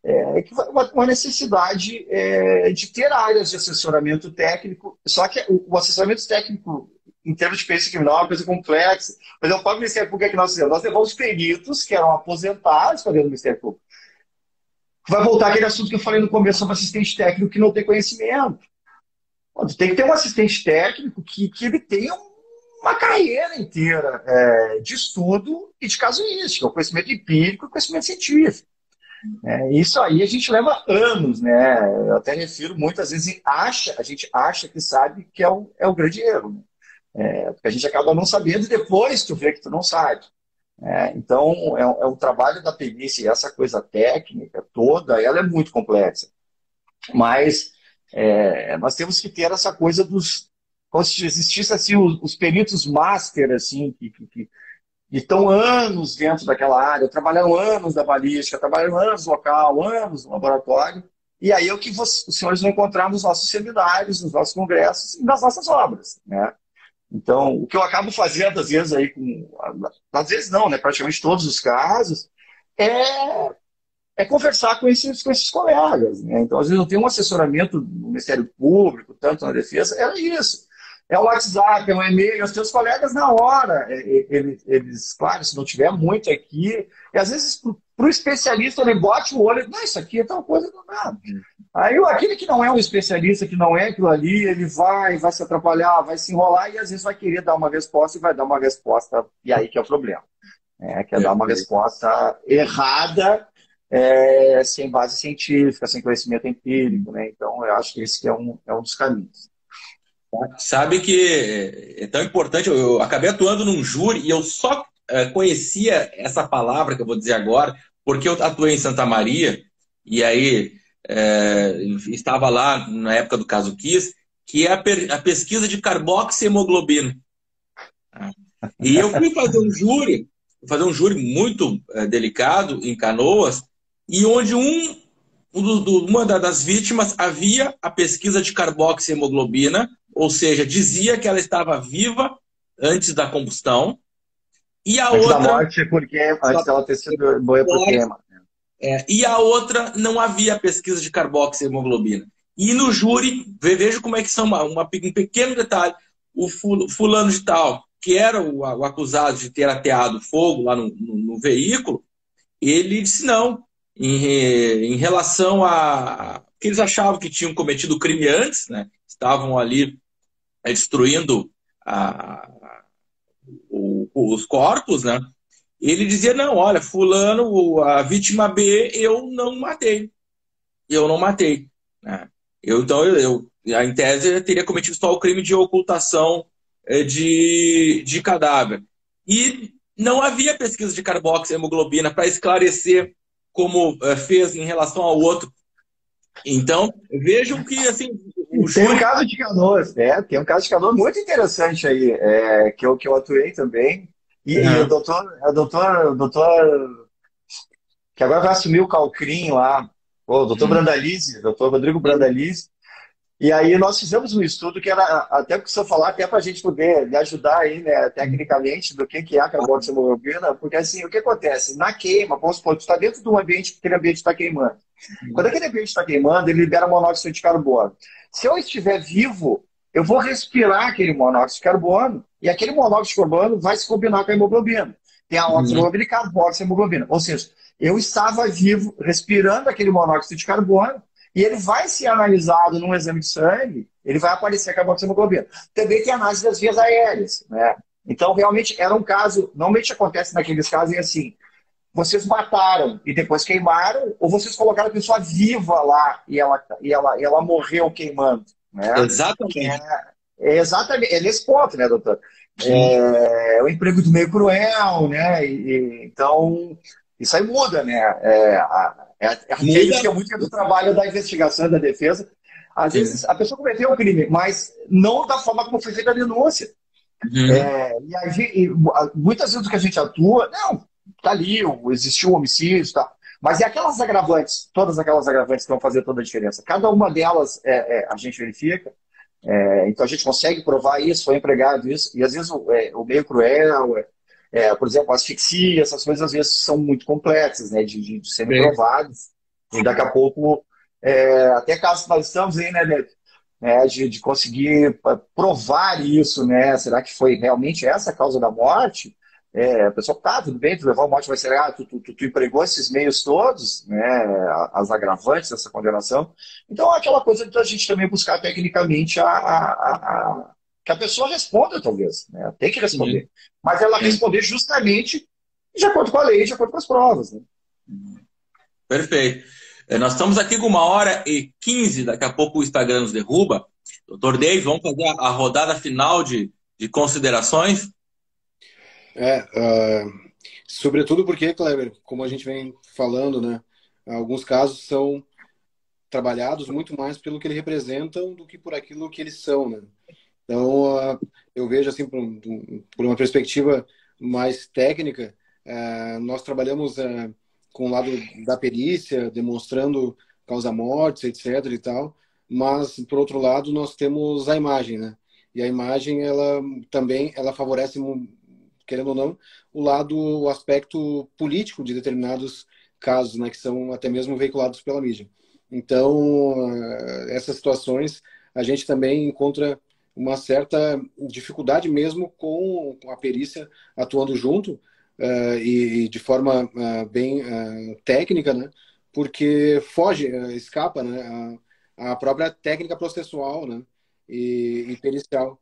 Speaker 3: é, que uma necessidade é, de ter áreas de assessoramento técnico, só que o, o assessoramento técnico em termos de perícia criminal, é uma coisa complexa. Mas é o próprio Ministério Público que nós fizemos. Nós levamos peritos que eram aposentados para dentro do Ministério Público. Vai voltar aquele assunto que eu falei no começo sobre assistente técnico que não tem conhecimento. tem que ter um assistente técnico que, que ele tenha uma carreira inteira é, de estudo e de casuística, o conhecimento empírico e conhecimento científico. É, isso aí a gente leva anos, né? Eu até refiro muitas vezes, acha, a gente acha que sabe que é o, é o grande erro. É, porque a gente acaba não sabendo e depois tu vê que tu não sabe. É, então, é, é, um trabalho da perícia essa coisa técnica toda, ela é muito complexa. Mas é, nós temos que ter essa coisa dos... Como se existisse assim, os, os peritos master, assim, que, que, que estão anos dentro daquela área, trabalharam anos da balística, trabalharam anos no local, anos no laboratório, e aí é o que os senhores vão encontrar nos nossos seminários, nos nossos congressos e nas nossas obras. Né? Então, o que eu acabo fazendo, às vezes, aí com. Às vezes não, né? Praticamente todos os casos, é, é conversar com esses, com esses colegas. Né? Então, às vezes, eu tenho um assessoramento no Ministério Público, tanto na defesa, era isso. É o WhatsApp, é um e-mail, os teus colegas na hora, eles, eles, claro, se não tiver muito aqui, e às vezes para o especialista ele bote o olho, não, isso aqui é tal coisa, não nada. Aí aquele que não é um especialista, que não é aquilo ali, ele vai, vai se atrapalhar, vai se enrolar e às vezes vai querer dar uma resposta e vai dar uma resposta, e aí que é o problema. É, quer é, dar uma é. resposta errada, é, sem base científica, sem conhecimento empírico, né? Então, eu acho que esse que é, um, é um dos caminhos.
Speaker 2: Sabe que é tão importante, eu acabei atuando num júri e eu só é, conhecia essa palavra que eu vou dizer agora, porque eu atuei em Santa Maria, e aí é, estava lá na época do caso Kiss, que é a, per, a pesquisa de carboxiemoglobina. E eu fui fazer um júri, fazer um júri muito é, delicado em Canoas, e onde um, uma das vítimas havia a pesquisa de carboxiemoglobina, ou seja, dizia que ela estava viva antes da combustão, e a antes outra.
Speaker 3: da morte, porque antes dela ter sido boia por queima.
Speaker 2: É, e a outra não havia pesquisa de carboxiemoglobina. E no júri, veja como é que são uma, uma, um pequeno detalhe. O fulano de tal, que era o, o acusado de ter ateado fogo lá no, no, no veículo, ele disse não. Em, em relação a. que eles achavam que tinham cometido crime antes, né? estavam ali é, destruindo a, o, os corpos, né? Ele dizia, não, olha, fulano, a vítima B, eu não matei. eu não matei. Né? Eu, então, eu, eu, em tese, eu teria cometido só o crime de ocultação eh, de, de cadáver. E não havia pesquisa de carboxiemoglobina para esclarecer como eh, fez em relação ao outro. Então, vejam que assim.
Speaker 3: O tem um caso de Canoas, né? Tem um caso de Canoas muito interessante aí, é, que, eu, que eu atuei também. E, e o doutor, a doutor, o doutor, que agora vai assumir o Calcrim lá, o doutor uhum. Brandalize, doutor Rodrigo Brandalize, e aí nós fizemos um estudo que era, até porque se eu falar, até para a gente poder lhe ajudar aí, né, tecnicamente, do que, que é a carboxiemoglobina, porque assim, o que acontece? Na queima, vamos supor, tu está dentro de um ambiente, aquele ambiente está queimando. Quando aquele ambiente está queimando, ele libera monóxido de carbono. Se eu estiver vivo, eu vou respirar aquele monóxido de carbono, e aquele monóxido de carbono vai se combinar com a hemoglobina. Tem a oximoglobina e carboxiemoglobina. Ou seja, eu estava vivo, respirando aquele monóxido de carbono, e ele vai ser analisado num exame de sangue, ele vai aparecer a carboxiemoglobina. Também tem análise das vias aéreas, né? Então, realmente, era um caso, normalmente acontece naqueles casos é assim, vocês mataram e depois queimaram, ou vocês colocaram a pessoa viva lá e ela, e ela, e ela morreu queimando. Né?
Speaker 2: Exatamente.
Speaker 3: É, é exatamente, é nesse ponto, né, doutor? É, o emprego do meio cruel, né? E, então, isso aí muda, né? É, a, é, é aquele que é muito do trabalho da investigação da defesa. Às Sim. vezes a pessoa cometeu um crime, mas não da forma como foi feita a denúncia. Uhum. É, e, a e, muitas vezes o que a gente atua, não, tá ali, existiu um homicídio, tá. Mas é aquelas agravantes, todas aquelas agravantes que vão fazer toda a diferença. Cada uma delas é, é, a gente verifica. É, então a gente consegue provar isso, foi empregado isso. E às vezes o, é, o meio cruel, é, por exemplo, asfixia, essas coisas às vezes são muito complexas, né, de, de, de serem provadas. E daqui a pouco, é, até caso nós estamos aí, né, né de, de conseguir é, provar isso, né? Será que foi realmente essa a causa da morte? É, a pessoa, tá, tudo bem, tu levou a morte, vai ser, ah, tu, tu, tu, tu, empregou esses meios todos, né, as agravantes dessa condenação. Então, é aquela coisa de a gente também buscar tecnicamente a, a, a, que a pessoa responda, talvez. Né? Tem que responder. Sim. Mas ela responder justamente de acordo com a lei, de acordo com as provas. Né?
Speaker 2: Perfeito. É, nós estamos aqui com uma hora e quinze, daqui a pouco o Instagram nos derruba. Doutor Dave, vamos fazer a rodada final de, de considerações?
Speaker 4: É, uh, sobretudo porque, Kleber, como a gente vem falando, né, alguns casos são trabalhados muito mais pelo que eles representam do que por aquilo que eles são, né? Então, eu vejo assim, por, uma perspectiva mais técnica, é, nós trabalhamos é, com o lado da perícia, demonstrando causa-mortes, etc. e tal, mas, por outro lado, nós temos a imagem, né? E a imagem, ela também, ela favorece, querendo ou não, o lado, o aspecto político de determinados casos, né? Que são até mesmo veiculados pela mídia. Então, é, essas situações, a gente também encontra uma certa dificuldade mesmo com a perícia atuando junto uh, e, de forma uh, bem uh, técnica, né? Porque foge, escapa, né? A, a, própria técnica processual, né? E, e pericial.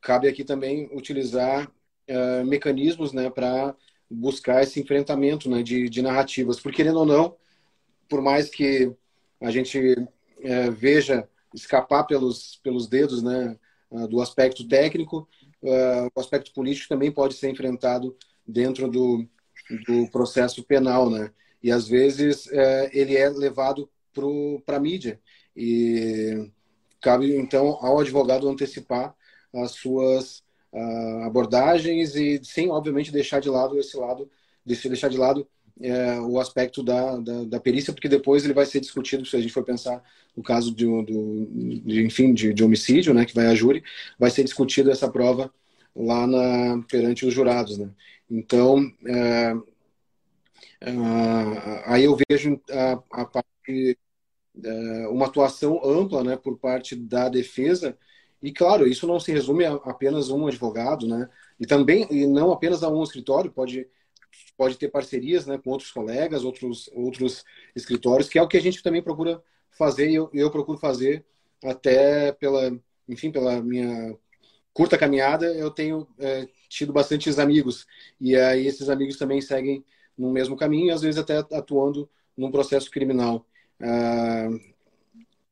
Speaker 4: cabe aqui também utilizar mecanismos, né? Para buscar esse enfrentamento, né? De, de narrativas, porque querendo ou não, por mais que a gente veja escapar pelos, pelos dedos né, ah, do aspecto técnico, uh, o aspecto político também pode ser enfrentado dentro do, do processo penal, né? E às vezes uh, ele é levado para a mídia e cabe então ao advogado antecipar as suas uh, abordagens e sem obviamente deixar de lado esse lado deixar de lado é, o aspecto da, da, da, perícia, porque depois ele vai ser discutido, se a gente for pensar no caso de, do, de enfim, de, de, homicídio, né, que vai a júri, vai ser discutida essa prova lá na, perante os jurados. Né? Então, é, é, aí eu vejo a, a parte, é, uma atuação ampla né, por parte da defesa, e claro, isso não se resume a apenas um advogado, né? E também, e não apenas a um escritório, pode pode ter parcerias né, com outros colegas, outros, outros escritórios, que é o que a gente também procura fazer e eu, eu procuro fazer até pela, enfim, pela minha curta caminhada, eu tenho é, tido bastantes amigos e aí esses amigos também seguem no mesmo caminho às vezes até atuando num processo criminal. uh,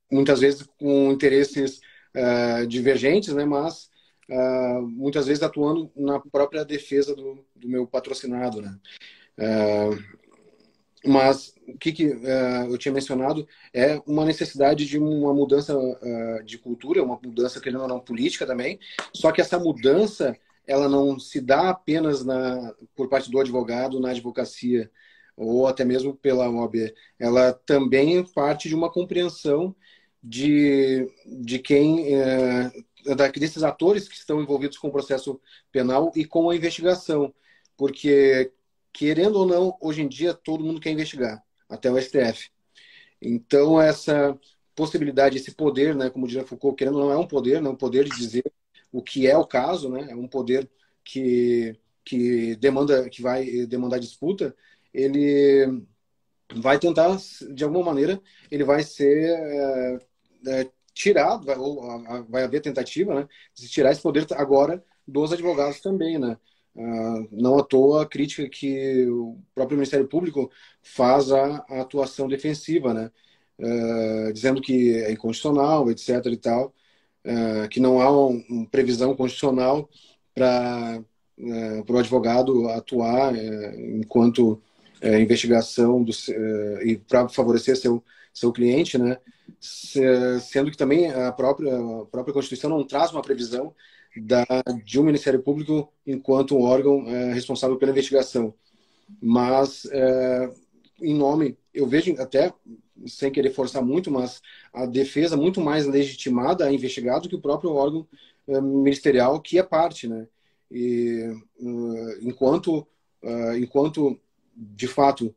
Speaker 4: muitas vezes com interesses uh, divergentes, né, mas uh, muitas vezes atuando na própria defesa do, do meu patrocinado. Né. mas o que, que eu tinha mencionado é uma necessidade de uma mudança de cultura, uma mudança, querendo ou não, política também, só que essa mudança ela não se dá apenas na, por parte do advogado na advocacia ou até mesmo pela OAB. Ela também parte de uma compreensão de, de quem é, desses atores que estão envolvidos com o processo penal e com a investigação, porque querendo ou não, hoje em dia todo mundo quer investigar, até o STF. Então essa possibilidade, esse poder, né, como diria Foucault, querendo ou não é um poder, não é um poder de dizer o que é o caso, né? É um poder que, que demanda, que vai demandar disputa. Ele vai tentar, de alguma maneira, ele vai ser é, é, tirado, vai, ou vai haver tentativa, né, de tirar esse poder agora dos advogados também, né? Uh, não à toa a crítica que o próprio Ministério Público faz à, à atuação defensiva, né? Uh, dizendo que é inconstitucional, etc. e tal. É, que não há uma previsão constitucional para o advogado atuar é, enquanto investigação do, e para favorecer seu, seu cliente, né? sendo que também a própria, a própria Constituição não traz uma previsão da, de um Ministério Público enquanto um órgão é, responsável pela investigação. Mas, é, em nome, eu vejo até sem querer forçar muito, mas a defesa muito mais legitimada a investigar do que o próprio órgão uh, ministerial que é parte, né? E uh, enquanto uh, enquanto de fato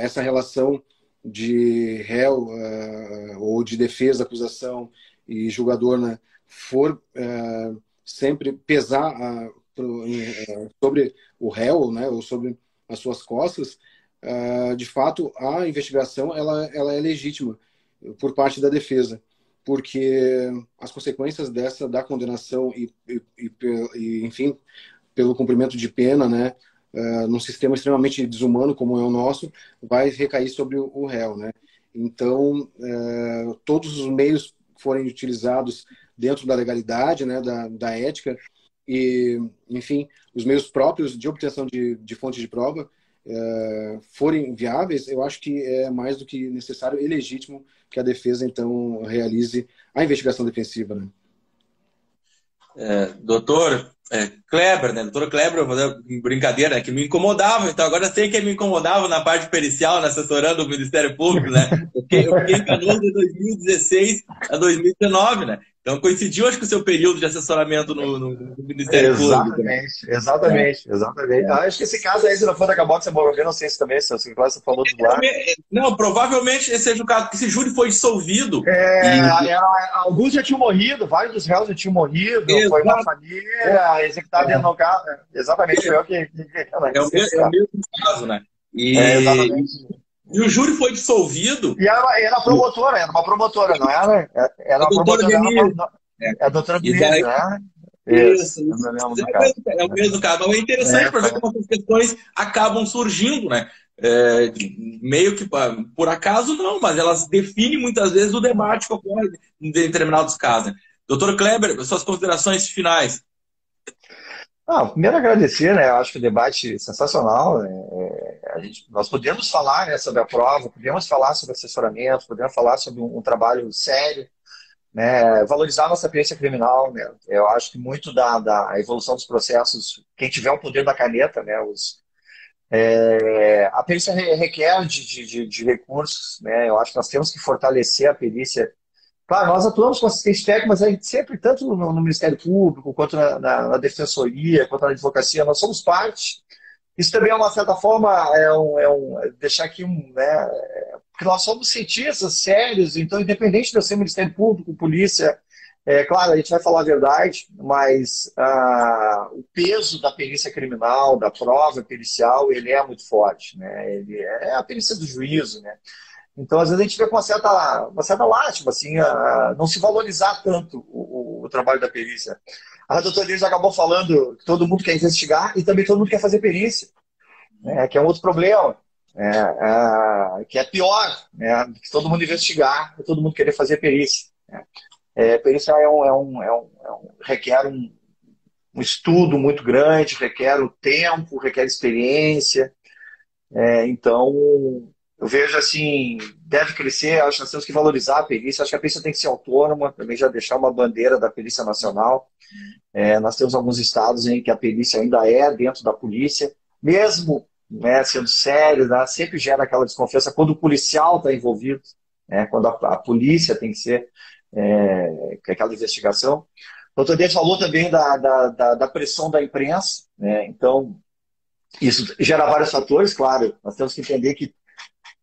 Speaker 4: essa relação de réu ou de defesa, acusação e julgador, né, for sempre pesar sobre o réu, né, ou sobre as suas costas, uh, de fato, a investigação ela, ela é legítima por parte da defesa, porque as consequências dessa, da condenação e, e, e enfim, pelo cumprimento de pena, né, uh, num sistema extremamente desumano como é o nosso, vai recair sobre o, réu, né. Então, uh, todos os meios forem utilizados dentro da legalidade, né, da, da ética e, enfim, os meios próprios de obtenção de, de de prova é, forem viáveis, eu acho que é mais do que necessário e legítimo que a defesa, então, realize a investigação defensiva. Né?
Speaker 2: É, doutor é, Kleber, né? Doutor Kleber, brincadeira, né? que me incomodava, então agora sei que me incomodava na parte pericial, né? assessorando o Ministério Público, né? Porque eu fiquei em Canoas de 2016 a 2019, né? Então coincidiu, acho que o seu período de assessoramento no, no, no Ministério
Speaker 3: exatamente,
Speaker 2: Público.
Speaker 3: Exatamente, exatamente. É. Acho que esse caso aí, se não for da Cabot, você morreu, não sei se também, se você falou do lá.
Speaker 2: Não, provavelmente esse seja o caso, esse júri foi dissolvido.
Speaker 3: É, e... É, alguns já tinham morrido, vários dos réus já tinham morrido, Exato. foi uma família, executado dentro do carro. Exatamente, foi o que.
Speaker 2: É o, mesmo, é o mesmo caso, né? E... É, exatamente. E o júri foi dissolvido.
Speaker 3: E ela era promotora, era uma promotora, não era? Era promotora. Era, é a doutora Denise, né?
Speaker 2: Isso, isso. É, é o mesmo caso. Mas é interessante é, para ver como essas questões acabam surgindo, né? É, meio que por acaso não, mas elas definem muitas vezes o debate que ocorre em determinados casos. Doutor Kleber, suas considerações finais.
Speaker 3: Ah, primeiro agradecer, né? Eu acho que o debate é sensacional. Né? É, a gente, nós podemos falar né, sobre a prova, podemos falar sobre assessoramento, podemos falar sobre um, um trabalho sério, né? valorizar nossa experiência criminal. Né? Eu acho que muito da, da evolução dos processos, quem tiver o poder da caneta, né? Os, é, a perícia requer de, de, de, recursos, né? Eu acho que nós temos que fortalecer a perícia Claro, nós atuamos com assistência técnica, mas a gente sempre, tanto no, no Ministério Público, quanto na, na, na, Defensoria, quanto na Advocacia, nós somos parte. Isso também é uma certa forma, é um, é um deixar aqui um. Né, porque nós somos cientistas sérios, então, independente de eu ser Ministério Público, polícia, é claro, a gente vai falar a verdade, mas ah, o peso da perícia criminal, da prova pericial, ele é muito forte. Né? Ele é a perícia do juízo, né? Então, às vezes, a gente vê com uma certa, uma certa lástima, assim, a, não se valorizar tanto o, o, o trabalho da perícia. A doutora Liz acabou falando que todo mundo quer investigar e também todo mundo quer fazer perícia, né, que é um outro problema. é, é, que é pior, né? que todo mundo investigar, que todo mundo querer fazer perícia. Né? É, perícia é um, é um, é um, é um requer um, um, estudo muito grande, requer o tempo, requer experiência. É, então, eu vejo assim, deve crescer, acho que nós temos que valorizar a perícia, acho que a perícia tem que ser autônoma, também já deixar uma bandeira da perícia nacional. É, nós temos alguns estados em que a perícia ainda é dentro da polícia, mesmo né, sendo sério, né, sempre gera aquela desconfiança quando o policial está envolvido, né, quando a, a, polícia tem que ser é, aquela investigação. O doutor Deus falou também da, da, da, da pressão da imprensa, né, então isso gera vários fatores, claro, nós temos que entender que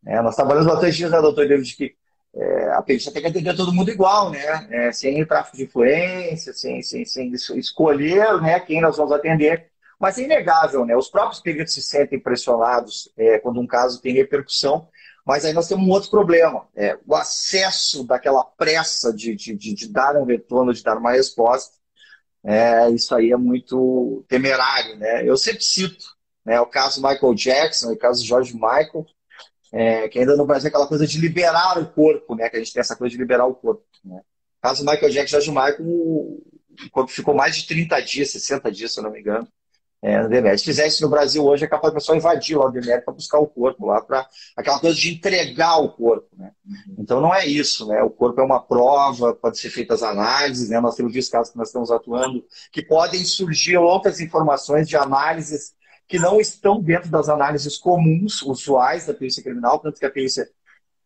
Speaker 3: é, nós trabalhamos bastante dias, né, doutor David, que é, a perícia tem que atender todo mundo igual, né? É, sem tráfico de influência, sem, sem, sem escolher né, quem nós vamos atender. Mas é inegável, né? Os próprios peritos se sentem pressionados é, quando um caso tem repercussão, mas aí nós temos um outro problema. É, o acesso daquela pressa de, de, de, de, dar um retorno, de dar uma resposta, é, isso aí é muito temerário. Né? Eu sempre cito né, o caso Michael Jackson, o caso George Michael, é, que ainda no Brasil é aquela coisa de liberar o corpo, né? que a gente tem essa coisa de liberar o corpo. Né? O caso Michael Jackson George Michael, o corpo ficou mais de 30 dias, 60 dias, se eu não me engano, é, no DMR. Se fizer isso no Brasil hoje, é capaz de pessoa invadir lá o DMR para buscar o corpo lá, para aquela coisa de entregar o corpo. Né? Então não é isso, né? O corpo é uma prova, pode ser feitas análises, né? Nós temos visto casos que nós estamos atuando, que podem surgir outras informações de análises que não estão dentro das análises comuns, usuais da perícia criminal, tanto que a perícia,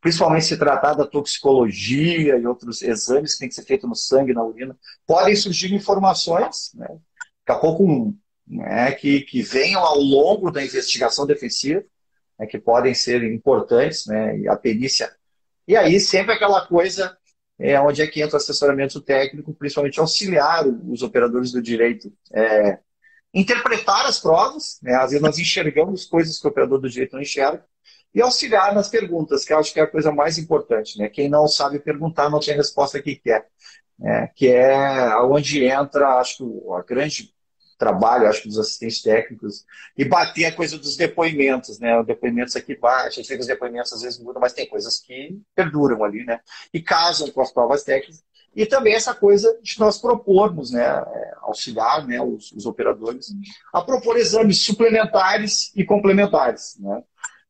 Speaker 3: principalmente se tratar da toxicologia e outros exames que tem que ser feito no sangue, na urina, podem surgir informações, né? daqui a pouco né, que, que venham ao longo da investigação defensiva, né, que podem ser importantes, né, e a perícia. E aí sempre aquela coisa é, onde é que entra o assessoramento técnico, principalmente auxiliar os operadores do direito, é, interpretar as provas, né, às vezes nós enxergamos coisas que o operador do direito não enxerga, e auxiliar nas perguntas, que eu acho que é a coisa mais importante. Né? Quem não sabe perguntar não tem a resposta que quer. Né? Que é onde entra, acho que a grande trabalho, acho que dos assistentes técnicos, e bater a coisa dos depoimentos, né? Os depoimentos aqui baixo, sei que os depoimentos às vezes mudam, mas tem coisas que perduram ali, né? E casam com as provas técnicas. E também essa coisa de nós propormos, né, auxiliar né, os, os operadores a propor exames suplementares e complementares. Né?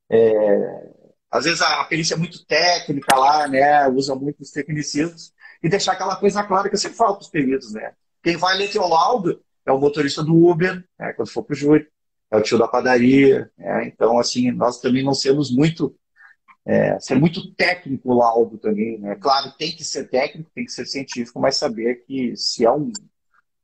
Speaker 3: É, às vezes a, a perícia é muito técnica lá, né, usa muitos tecnicismos, e deixar aquela coisa clara que eu sempre falo para os peritos. Né? Quem vai ler teu laudo é o motorista do Uber, né, quando for para o júri, é o tio da padaria. Né? Então, assim, nós também não sermos muito. É, ser muito técnico o laudo também. Né? Claro, tem que ser técnico, tem que ser científico, mas saber que se é um,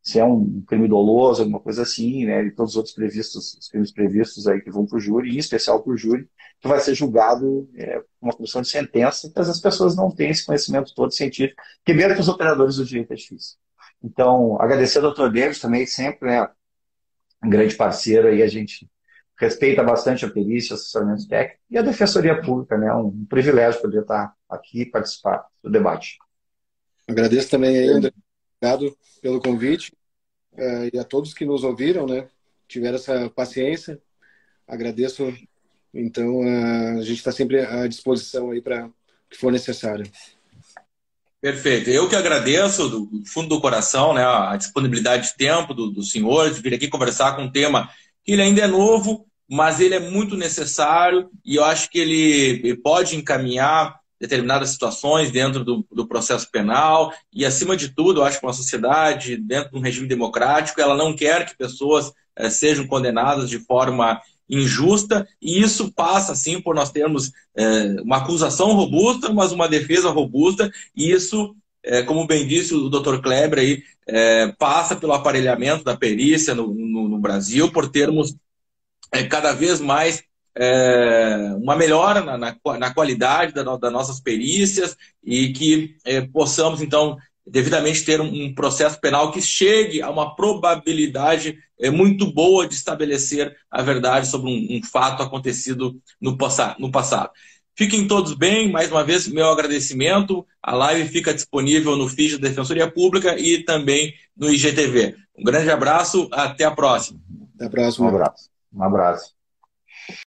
Speaker 3: se é um crime doloso, alguma coisa assim, né? E todos os outros previstos, os crimes previstos aí que vão para o júri, em especial para o júri, que vai ser julgado é, uma comissão de sentença, mas as pessoas não têm esse conhecimento todo científico, primeiro que os operadores do direito é difícil. Então, agradecer ao doutor Davis também, sempre é um grande parceiro aí, a gente respeita bastante a perícia, o assessoramento técnico e a Defensoria Pública, né? Um privilégio poder estar aqui e participar do debate.
Speaker 4: Agradeço também aí, André. Obrigado pelo convite uh, e a todos que nos ouviram, né? Tiveram essa paciência. Agradeço. Então, uh, a gente está sempre à disposição aí para o que for necessário.
Speaker 2: Perfeito. Eu que agradeço do fundo do coração né, a disponibilidade de tempo do, do senhor de vir aqui conversar com um tema que ele ainda é novo, mas ele é muito necessário e eu acho que ele pode encaminhar determinadas situações dentro do, do, processo penal e, acima de tudo, eu acho que uma sociedade, dentro de um regime democrático, ela não quer que pessoas eh, sejam condenadas de forma injusta, e isso passa, sim, por nós termos é, uma acusação robusta, mas uma defesa robusta, e isso, é, como bem disse o doutor Kleber, aí, é, passa pelo aparelhamento da perícia no, no, no Brasil, por termos cada vez mais uma melhora na, na, na qualidade da, das nossas perícias e que possamos, então, devidamente ter um, processo penal que chegue a uma probabilidade é, muito boa de estabelecer a verdade sobre um, um fato acontecido no, no passado. Fiquem todos bem, mais uma vez, meu agradecimento. A live fica disponível no feed da Defensoria Pública e também no IGTV. Um grande abraço, até a próxima.
Speaker 4: Até a próxima.
Speaker 3: Um abraço. Um abraço.